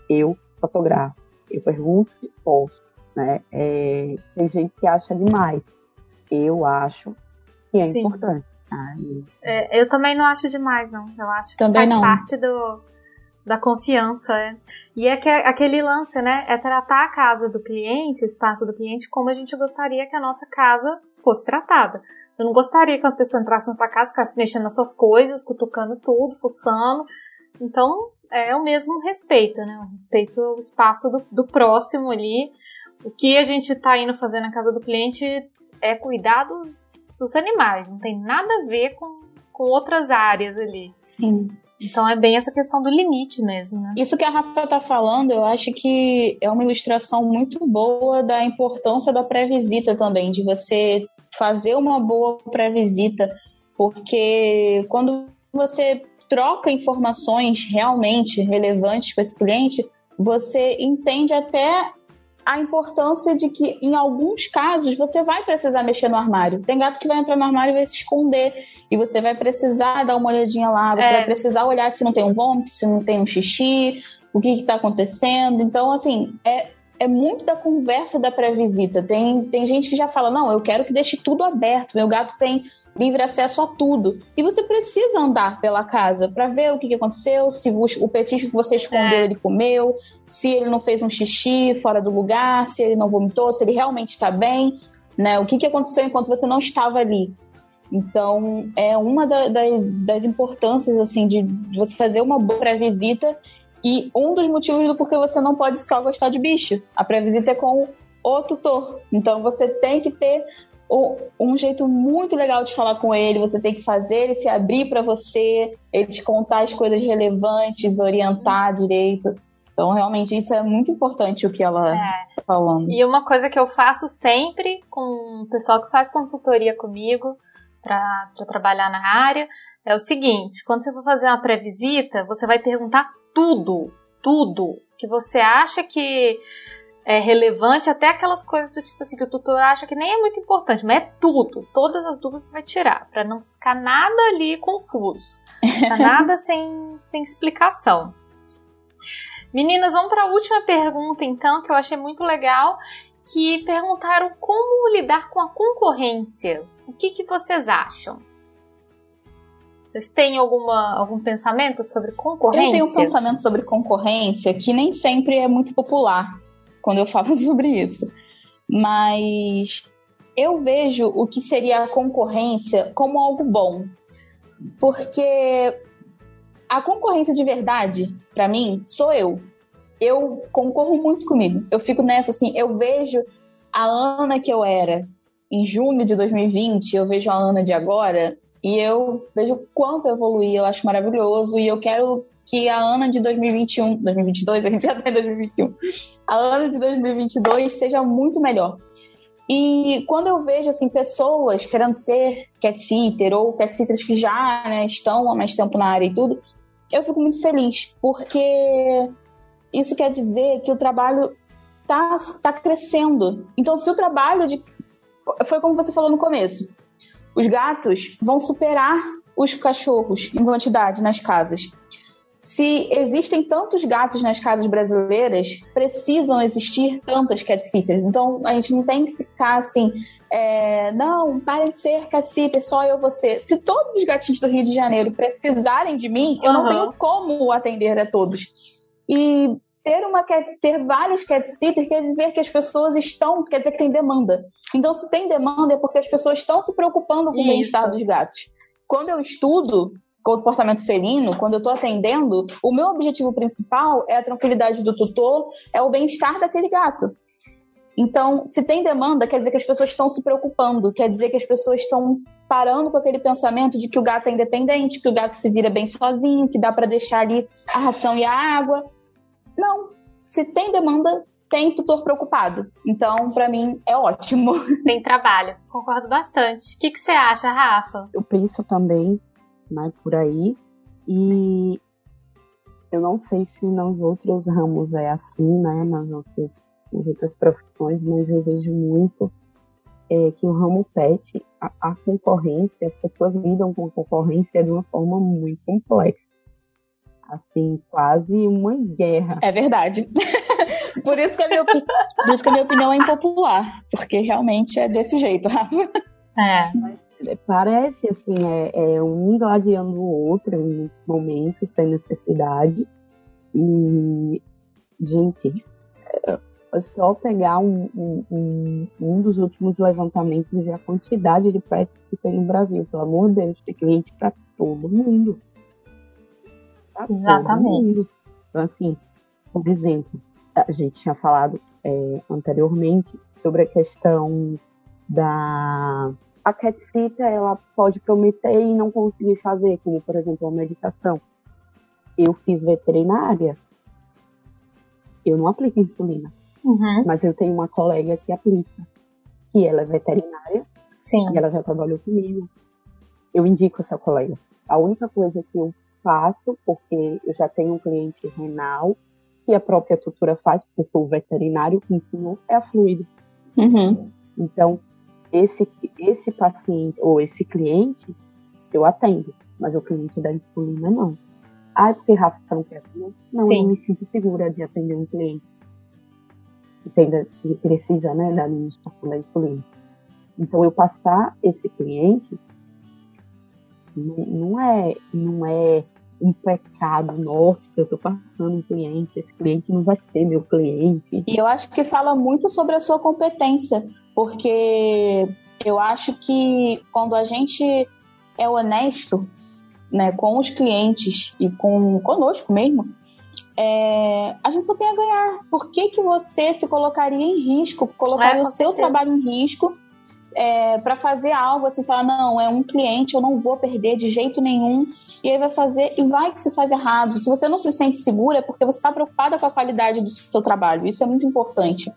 Eu fotografo eu pergunto se posso, né? É, tem gente que acha demais. Eu acho que é Sim. importante. É, eu também não acho demais, não. Eu acho que também faz não. parte do, da confiança. É. E é que é aquele lance, né? É tratar a casa do cliente, o espaço do cliente, como a gente gostaria que a nossa casa fosse tratada. Eu não gostaria que uma pessoa entrasse na sua casa, ficasse mexendo nas suas coisas, cutucando tudo, fuçando. Então, é o mesmo respeito, né? O respeito ao espaço do, do próximo ali. O que a gente está indo fazer na casa do cliente é cuidar dos, dos animais, não tem nada a ver com, com outras áreas ali. Sim. Então é bem essa questão do limite mesmo, né? Isso que a Rafa está falando, eu acho que é uma ilustração muito boa da importância da pré-visita também, de você fazer uma boa pré-visita, porque quando você troca informações realmente relevantes com esse cliente, você entende até a importância de que, em alguns casos, você vai precisar mexer no armário. Tem gato que vai entrar no armário e vai se esconder. E você vai precisar dar uma olhadinha lá, você é. vai precisar olhar se não tem um vômito, se não tem um xixi, o que está acontecendo. Então, assim, é, é muito da conversa da pré-visita. Tem, tem gente que já fala: não, eu quero que deixe tudo aberto. Meu gato tem livre acesso a tudo. E você precisa andar pela casa para ver o que, que aconteceu, se o, petisco que você escondeu é. ele comeu, se ele não fez um xixi fora do lugar, se ele não vomitou, se ele realmente está bem, né? O que, que aconteceu enquanto você não estava ali. Então, é uma da, das, das importâncias, assim, de, de você fazer uma boa pré-visita e um dos motivos do porquê você não pode só gostar de bicho. A pré-visita é com o tutor. Então, você tem que ter um jeito muito legal de falar com ele, você tem que fazer ele se abrir para você, ele te contar as coisas relevantes, orientar direito. Então, realmente, isso é muito importante o que ela está é. falando. E uma coisa que eu faço sempre com o pessoal que faz consultoria comigo para trabalhar na área é o seguinte: quando você for fazer uma pré-visita, você vai perguntar tudo, tudo que você acha que é, relevante, até aquelas coisas do tipo assim que o tutor acha que nem é muito importante, mas é tudo. Todas as dúvidas você vai tirar, para não ficar nada ali confuso, nada sem, sem explicação. Meninas, vamos para a última pergunta então, que eu achei muito legal, que perguntaram como lidar com a concorrência. O que, que vocês acham? Vocês têm alguma, algum pensamento sobre concorrência? Eu tenho um pensamento sobre concorrência que nem sempre é muito popular quando eu falo sobre isso. Mas eu vejo o que seria a concorrência como algo bom. Porque a concorrência de verdade, para mim, sou eu. Eu concorro muito comigo. Eu fico nessa assim, eu vejo a Ana que eu era em junho de 2020, eu vejo a Ana de agora e eu vejo quanto eu evoluí, eu acho maravilhoso e eu quero que a Ana de 2021, 2022, a gente já tá em 2021, a Ana de 2022 seja muito melhor. E quando eu vejo assim pessoas querendo ser cat sitter ou cat sitters que já né, estão há mais tempo na área e tudo, eu fico muito feliz, porque isso quer dizer que o trabalho tá, tá crescendo. Então, se o trabalho de. Foi como você falou no começo. Os gatos vão superar os cachorros em quantidade nas casas se existem tantos gatos nas casas brasileiras, precisam existir tantas cat sitters. Então a gente não tem que ficar assim, é, não, parem de ser cat sitter, só eu você. Se todos os gatinhos do Rio de Janeiro precisarem de mim, eu uhum. não tenho como atender a todos. E ter uma cat, ter várias cat sitters quer dizer que as pessoas estão, quer dizer que tem demanda. Então, se tem demanda é porque as pessoas estão se preocupando com Isso. o bem-estar dos gatos. Quando eu estudo comportamento felino, quando eu estou atendendo, o meu objetivo principal é a tranquilidade do tutor, é o bem-estar daquele gato. Então, se tem demanda, quer dizer que as pessoas estão se preocupando, quer dizer que as pessoas estão parando com aquele pensamento de que o gato é independente, que o gato se vira bem sozinho, que dá para deixar ali a ração e a água. Não. Se tem demanda, tem tutor preocupado. Então, para mim, é ótimo. Tem trabalho. Concordo bastante. O que, que você acha, Rafa? Eu penso também, né, por aí. E eu não sei se nos outros ramos é assim, né, nas outras, nas outras profissões, mas eu vejo muito é, que o ramo pet, a, a concorrência, as pessoas lidam com a concorrência de uma forma muito complexa assim, quase uma guerra. É verdade. por, isso que a minha, por isso que a minha opinião é impopular, porque realmente é desse jeito, Rafa. É. Parece assim, é, é um gladiando o outro em muitos momentos, sem necessidade. E, gente, é só pegar um, um, um, dos últimos levantamentos e ver a quantidade de pets que tem no Brasil. Pelo amor de Deus, tem cliente para todo mundo. Exatamente. Então, assim, por exemplo, a gente tinha falado é, anteriormente sobre a questão da. A cat ela pode prometer e não conseguir fazer, como, por exemplo, a medicação. Eu fiz veterinária, eu não aplico insulina, uhum. mas eu tenho uma colega que aplica, que ela é veterinária, Sim. e ela já trabalhou comigo. Eu indico essa colega. A única coisa que eu faço, porque eu já tenho um cliente renal, que a própria tutora faz, porque o veterinário que ensinou é a fluido. Uhum. Então, esse, esse paciente ou esse cliente, eu atendo, mas o cliente da insulina não. Ah, é porque Rafa não quer atender? Não, Sim. eu me sinto segura de atender um cliente que, tem, que precisa né, da administração da insulina. Então, eu passar esse cliente não, não é, não é um pecado, nossa, eu tô passando um cliente, esse cliente não vai ser meu cliente. E eu acho que fala muito sobre a sua competência, porque eu acho que quando a gente é honesto né, com os clientes e com conosco mesmo, é, a gente só tem a ganhar. Por que, que você se colocaria em risco, colocaria é, o seu certeza. trabalho em risco é, para fazer algo assim, falar, não, é um cliente, eu não vou perder de jeito nenhum, e aí vai fazer, e vai que se faz errado. Se você não se sente segura, é porque você está preocupada com a qualidade do seu trabalho, isso é muito importante.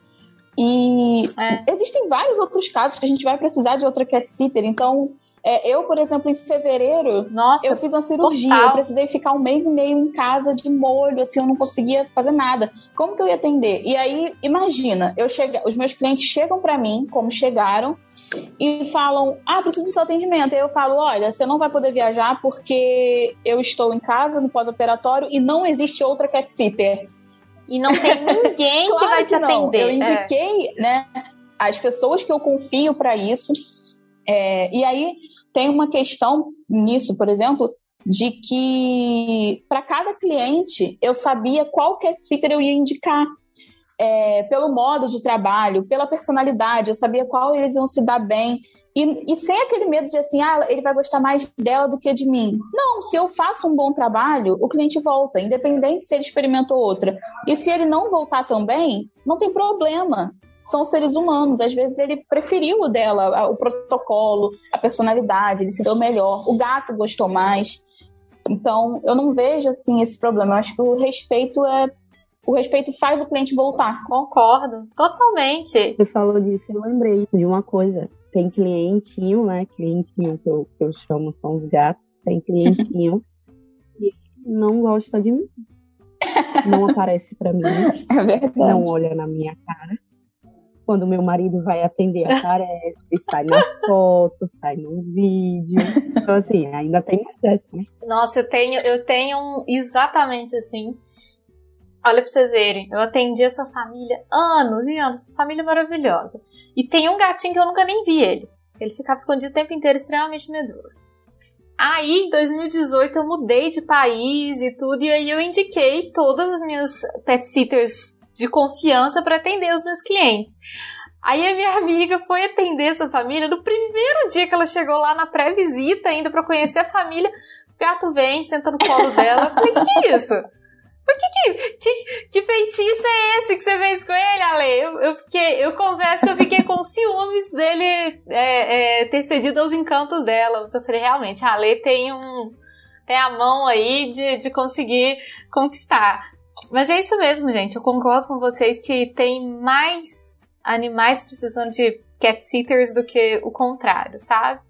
E é. existem vários outros casos que a gente vai precisar de outra cat sitter, então é, eu, por exemplo, em fevereiro, Nossa, eu fiz uma cirurgia. Total. Eu precisei ficar um mês e meio em casa de molho, assim, eu não conseguia fazer nada. Como que eu ia atender? E aí, imagina, eu chega, os meus clientes chegam para mim, como chegaram, e falam: Ah, preciso do seu atendimento. Aí eu falo: Olha, você não vai poder viajar porque eu estou em casa no pós-operatório e não existe outra cat sitter. E não tem ninguém claro que vai te atender. Eu é. indiquei, é. né, as pessoas que eu confio para isso. É, e aí tem uma questão nisso, por exemplo, de que para cada cliente eu sabia qual cat sitter eu ia indicar é, pelo modo de trabalho, pela personalidade, eu sabia qual eles iam se dar bem. E, e, sem aquele medo de assim, ah, ele vai gostar mais dela do que de mim. Não, se eu faço um bom trabalho, o cliente volta, independente se ele experimentou outra. E se ele não voltar também, não tem problema. São seres humanos. Às vezes ele preferiu o dela, o protocolo, a personalidade, ele se deu melhor. O gato gostou mais. Então, eu não vejo assim esse problema. Eu acho que o respeito é o respeito faz o cliente voltar. Concordo, totalmente. Você falou disso, eu lembrei de uma coisa. Tem clientinho, né? Clientinho que eu, que eu chamo são os gatos. Tem clientinho que não gosta de mim. Não aparece para mim. É verdade. Não olha na minha cara. Quando meu marido vai atender, aparece, sai na foto, sai no vídeo. Então, assim, ainda tem mais essa, né? Nossa, eu tenho, eu tenho um, exatamente assim Olha pra vocês verem, eu atendi essa família anos e anos, família maravilhosa. E tem um gatinho que eu nunca nem vi ele. Ele ficava escondido o tempo inteiro, extremamente medroso. Aí, em 2018, eu mudei de país e tudo, e aí eu indiquei todas as minhas pet sitters de confiança para atender os meus clientes. Aí a minha amiga foi atender essa família. No primeiro dia que ela chegou lá na pré-visita, ainda para conhecer a família, o gato vem, senta no colo dela. Eu falei: que, isso? Que, que, que, que, feitiço é esse que você fez com ele, Ale? Eu, eu, fiquei, eu confesso que eu fiquei com ciúmes dele é, é, ter cedido aos encantos dela. Eu falei, realmente, a Ale tem um. tem a mão aí de, de conseguir conquistar. Mas é isso mesmo, gente. Eu concordo com vocês que tem mais animais precisando de cat sitters do que o contrário, sabe?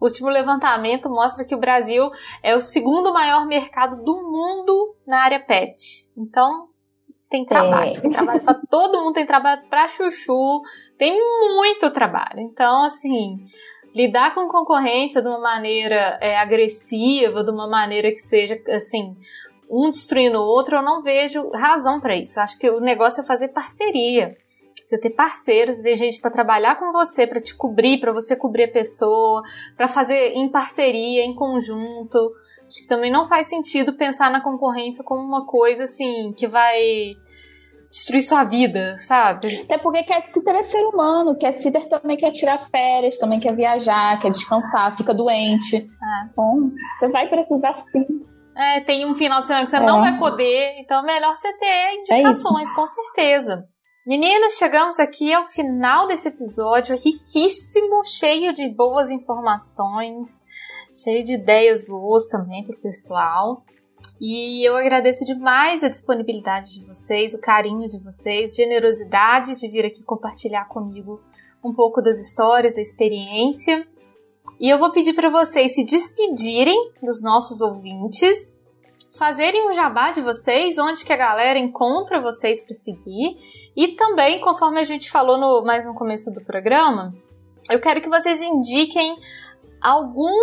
O último levantamento mostra que o Brasil é o segundo maior mercado do mundo na área pet. Então, tem trabalho. É. Tem trabalho pra todo mundo, tem trabalho pra chuchu, tem muito trabalho. Então, assim, lidar com concorrência de uma maneira é, agressiva, de uma maneira que seja, assim, um destruindo o outro, eu não vejo razão para isso. Eu acho que o negócio é fazer parceria você ter parceiros, ter gente para trabalhar com você, para te cobrir, para você cobrir a pessoa, para fazer em parceria, em conjunto. Acho que também não faz sentido pensar na concorrência como uma coisa assim que vai destruir sua vida, sabe? Até porque cat sitter é ser humano, cat sitter também quer tirar férias, também quer viajar, quer descansar, fica doente. É. Então, você vai precisar sim. É, tem um final de semana que você é. não vai poder, então é melhor você ter é indicações, é com certeza. Meninas, chegamos aqui ao final desse episódio riquíssimo, cheio de boas informações, cheio de ideias boas também para o pessoal. E eu agradeço demais a disponibilidade de vocês, o carinho de vocês, generosidade de vir aqui compartilhar comigo um pouco das histórias, da experiência. E eu vou pedir para vocês se despedirem dos nossos ouvintes fazerem um jabá de vocês, onde que a galera encontra vocês para seguir. E também, conforme a gente falou no, mais no começo do programa, eu quero que vocês indiquem algum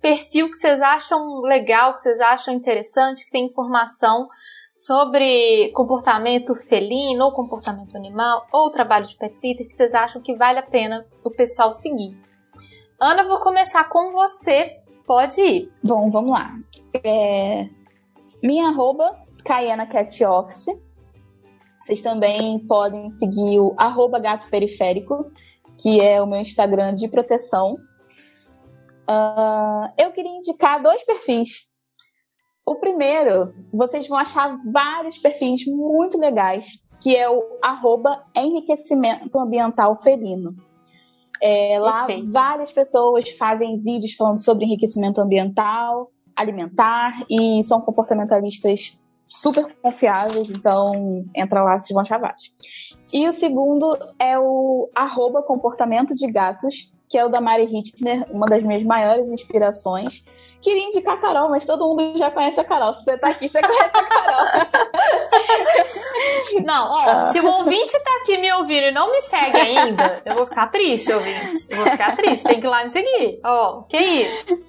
perfil que vocês acham legal, que vocês acham interessante, que tem informação sobre comportamento felino ou comportamento animal ou trabalho de pet sitter que vocês acham que vale a pena o pessoal seguir. Ana, vou começar com você. Pode ir. Bom, vamos lá. É, minha arroba, Caiana Cat Office. Vocês também podem seguir o arroba gato periférico, que é o meu Instagram de proteção. Uh, eu queria indicar dois perfis. O primeiro, vocês vão achar vários perfis muito legais, que é o arroba enriquecimento ambiental felino. É, lá várias pessoas fazem vídeos falando sobre enriquecimento ambiental, alimentar e são comportamentalistas super confiáveis, então entra lá, vocês vão. E o segundo é o comportamento de gatos, que é o da Mari Hitner, uma das minhas maiores inspirações. Queria indicar a Carol, mas todo mundo já conhece a Carol. Se você tá aqui, você conhece a Carol. Não, ó, ah. se o ouvinte tá aqui me ouvindo e não me segue ainda, eu vou ficar triste, ouvinte. Eu vou ficar triste, tem que ir lá me seguir. Ó, que isso?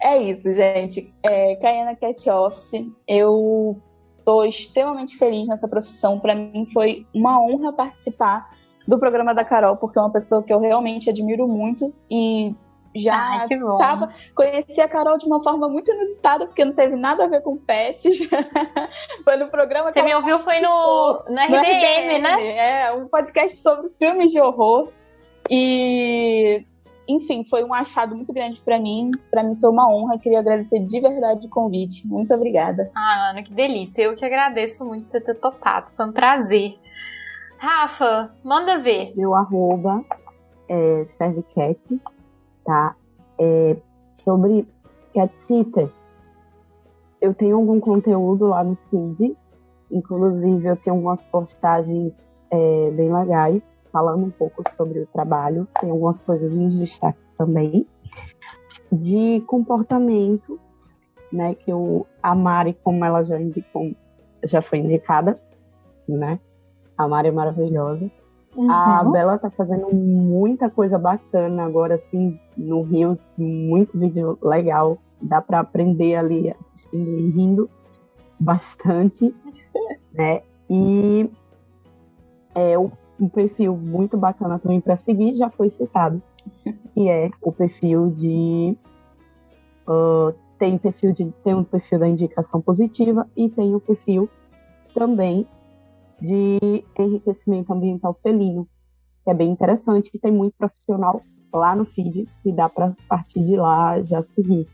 é isso, gente. É, Caiana Cat Office, eu tô extremamente feliz nessa profissão. Para mim foi uma honra participar do programa da Carol, porque é uma pessoa que eu realmente admiro muito e já Ai, tava, conheci a Carol de uma forma muito inusitada, porque não teve nada a ver com pets. foi no programa Você me ouviu, foi no, no, RDM, no RDM, né? É, um podcast sobre filmes de horror. E, enfim, foi um achado muito grande para mim. Para mim foi uma honra. Queria agradecer de verdade o convite. Muito obrigada. Ah, Ana, que delícia. Eu que agradeço muito você ter topado. Foi um prazer. Rafa, manda ver. Meu arroba é Servicat tá? É, sobre cat sitter. Eu tenho algum conteúdo lá no feed, inclusive eu tenho algumas postagens é, bem legais falando um pouco sobre o trabalho, tem algumas coisas nos destaques também de comportamento, né? Que o a Mari, como ela já indicou, já foi indicada, né? A Mari é maravilhosa. Uhum. A Bela tá fazendo muita coisa bacana agora, assim, no Rios, muito vídeo legal. Dá para aprender ali assistindo e rindo bastante, né? E é um perfil muito bacana também para seguir, já foi citado, que é o perfil de Uh, tem, perfil de, tem um perfil da indicação positiva e tem o um perfil também de enriquecimento ambiental felino, que é bem interessante, que tem muito profissional lá no feed e dá para partir de lá já seguir.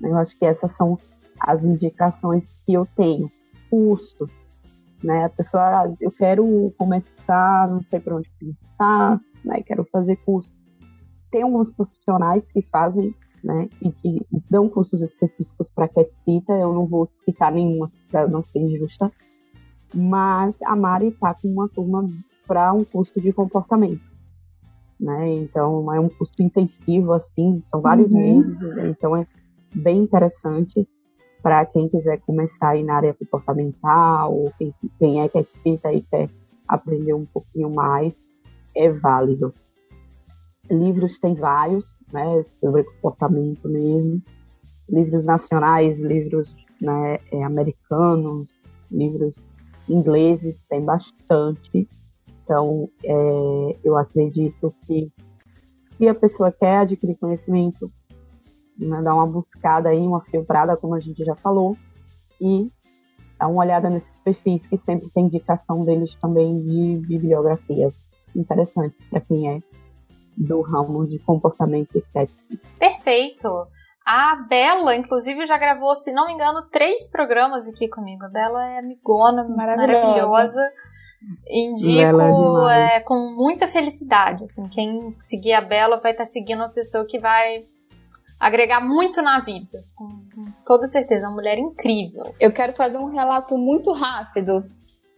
Eu acho que essas são as indicações que eu tenho. Custos, né? A pessoa, ah, eu quero começar, não sei por onde começar, né? Quero fazer curso. Tem alguns profissionais que fazem, né? E que dão cursos específicos para CatCita. Eu não vou citar nenhuma para não ser injusta, mas a Mari está com uma turma para um curso de comportamento. Né? Então é um curso intensivo assim, são vários uhum. meses, então é bem interessante para quem quiser começar aí na área comportamental, ou quem, quem é que é escrita e quer aprender um pouquinho mais, é válido. Livros tem vários, né, sobre comportamento mesmo. Livros nacionais, livros né, é, americanos, livros ingleses, tem bastante. Então, é, eu acredito que se a pessoa quer adquirir conhecimento, né, dar uma buscada aí, uma filtrada, como a gente já falou, e dar uma olhada nesses perfis que sempre tem indicação deles também de bibliografias interessantes para quem é do ramo de comportamento estético. Perfeito! A Bela, inclusive, já gravou, se não me engano, três programas aqui comigo. A Bela é amigona, maravilhosa. maravilhosa. Indico é é, com muita felicidade. Assim, quem seguir a Bela vai estar tá seguindo uma pessoa que vai agregar muito na vida. Com, com toda certeza, uma mulher incrível. Eu quero fazer um relato muito rápido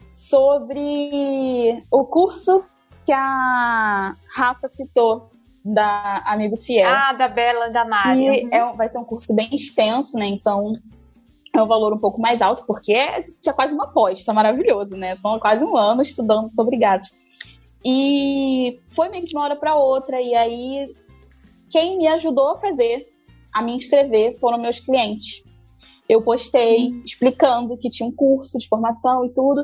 sobre o curso que a Rafa citou da Amigo Fiel. Ah, da Bela da Mari. E uhum. é, vai ser um curso bem extenso, né? Então é um valor um pouco mais alto, porque é, é quase uma pós, tá maravilhoso, né? São quase um ano estudando sobre gatos. E foi meio que de uma hora para outra, e aí quem me ajudou a fazer, a me inscrever, foram meus clientes. Eu postei uhum. explicando que tinha um curso de formação e tudo,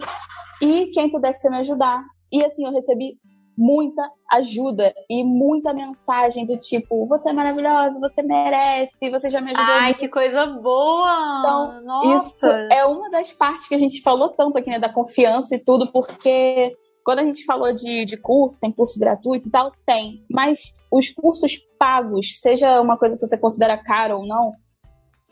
e quem pudesse me ajudar. E assim, eu recebi muita ajuda e muita mensagem do tipo, você é maravilhosa, você merece, você já me ajudou. Ai, muito. que coisa boa! Então, Nossa. isso é uma das partes que a gente falou tanto aqui, né, da confiança e tudo, porque quando a gente falou de, de curso, tem curso gratuito e tal, tem. Mas os cursos pagos, seja uma coisa que você considera caro ou não,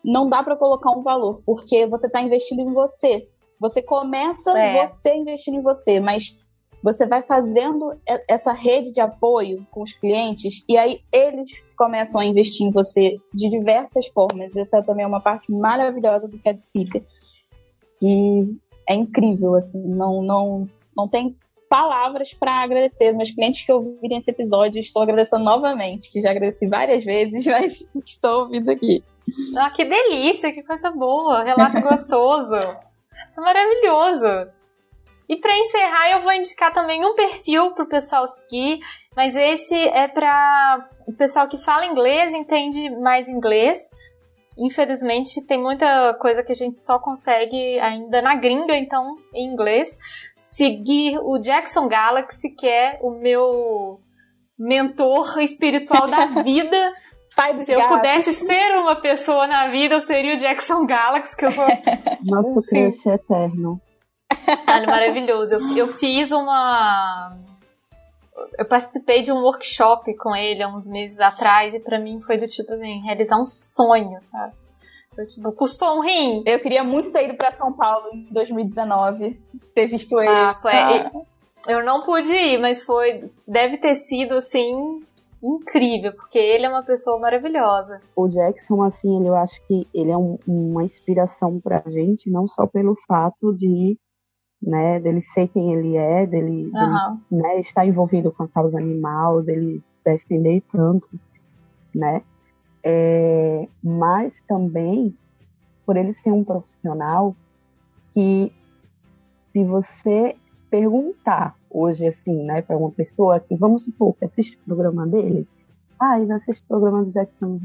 não dá para colocar um valor, porque você está investindo em você. Você começa é. você investindo em você, mas você vai fazendo essa rede de apoio com os clientes e aí eles começam a investir em você de diversas formas. Essa também é uma parte maravilhosa do Seeker, que é incrível, assim, não, não, não tem palavras para agradecer meus clientes que ouvirem esse episódio. Estou agradecendo novamente, que já agradeci várias vezes, mas estou ouvindo aqui. Ah, que delícia, que coisa boa, relato gostoso. Isso é maravilhoso. E para encerrar, eu vou indicar também um perfil para o pessoal seguir, mas esse é para o pessoal que fala inglês, entende mais inglês. Infelizmente, tem muita coisa que a gente só consegue ainda na gringa, então, em inglês. Seguir o Jackson Galaxy, que é o meu mentor espiritual da vida. Pai dos Se eu pudesse ser uma pessoa na vida, eu seria o Jackson Galaxy, que eu sou. Nosso crush eterno. Olha, maravilhoso. Eu, eu fiz uma. Eu participei de um workshop com ele há uns meses atrás e para mim foi do tipo assim, realizar um sonho, sabe? Foi, tipo, custou um rim. Eu queria muito ter ido para São Paulo em 2019, ter visto ele. Ah, foi. Ah. Eu não pude ir, mas foi. Deve ter sido assim incrível, porque ele é uma pessoa maravilhosa. O Jackson, assim, eu acho que ele é um, uma inspiração pra gente, não só pelo fato de né, dele ser quem ele é, dele, uhum. dele né, estar envolvido com a causa animal, dele defender tanto, né, é, mas também por ele ser um profissional que se você perguntar hoje assim, né, para uma pessoa que vamos supor que assiste o programa dele, ah, ele assiste o programa do Jackson.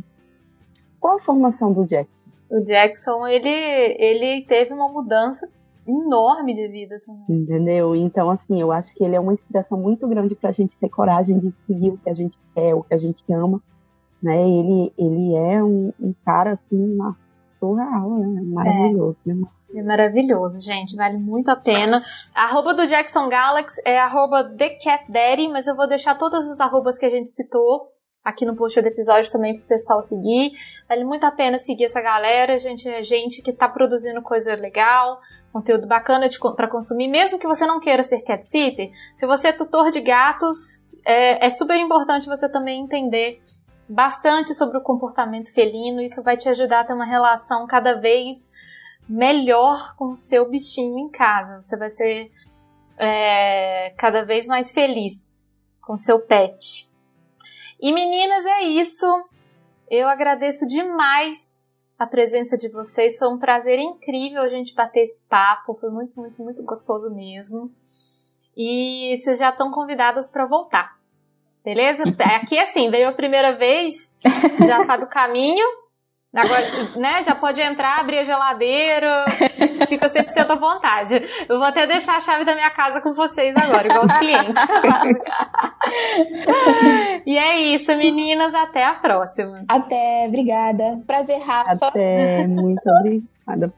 Qual a formação do Jackson? O Jackson, ele, ele teve uma mudança enorme de vida também. Entendeu? Então, assim, eu acho que ele é uma inspiração muito grande pra gente ter coragem de seguir o que a gente quer, o que a gente ama, né? Ele, ele é um, um cara assim, surreal, né? Maravilhoso, é. né? É maravilhoso, gente. Vale muito a pena. A arroba do Jackson Galaxy é arroba TheCatDaddy, mas eu vou deixar todas as arrobas que a gente citou aqui no post do episódio também pro pessoal seguir. Vale muito a pena seguir essa galera, gente. É gente que tá produzindo coisa legal, conteúdo bacana para consumir, mesmo que você não queira ser cat sitter. Se você é tutor de gatos, é, é super importante você também entender bastante sobre o comportamento felino. Isso vai te ajudar a ter uma relação cada vez melhor com o seu bichinho em casa. Você vai ser é, cada vez mais feliz com seu pet. E meninas, é isso. Eu agradeço demais a presença de vocês. Foi um prazer incrível a gente bater esse papo. Foi muito, muito, muito gostoso mesmo. E vocês já estão convidadas para voltar. Beleza? Aqui assim, veio a primeira vez, já sabe o caminho. Agora, né, já pode entrar, abrir a geladeira, fica 100% à vontade. Eu vou até deixar a chave da minha casa com vocês agora, igual os clientes. e é isso, meninas, até a próxima. Até, obrigada. Prazer, Rafa. Até, muito obrigada.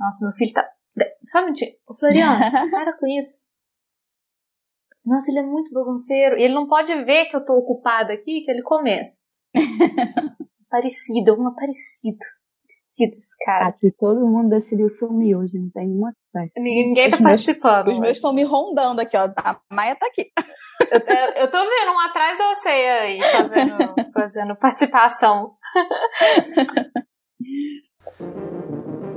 Nossa, meu filho tá. Só um minutinho. Ô, Floriano, para com isso. Nossa, ele é muito bagunceiro. E ele não pode ver que eu tô ocupada aqui, que ele começa. parecido, uma parecido. Parecido esse cara. Aqui todo mundo decidiu sumir hoje, não tem uma festa. Ninguém tá os participando. Meus, os meus estão me rondando aqui, ó. A Maia tá aqui. Eu, eu, tô vendo um atrás de você aí, fazendo, fazendo participação.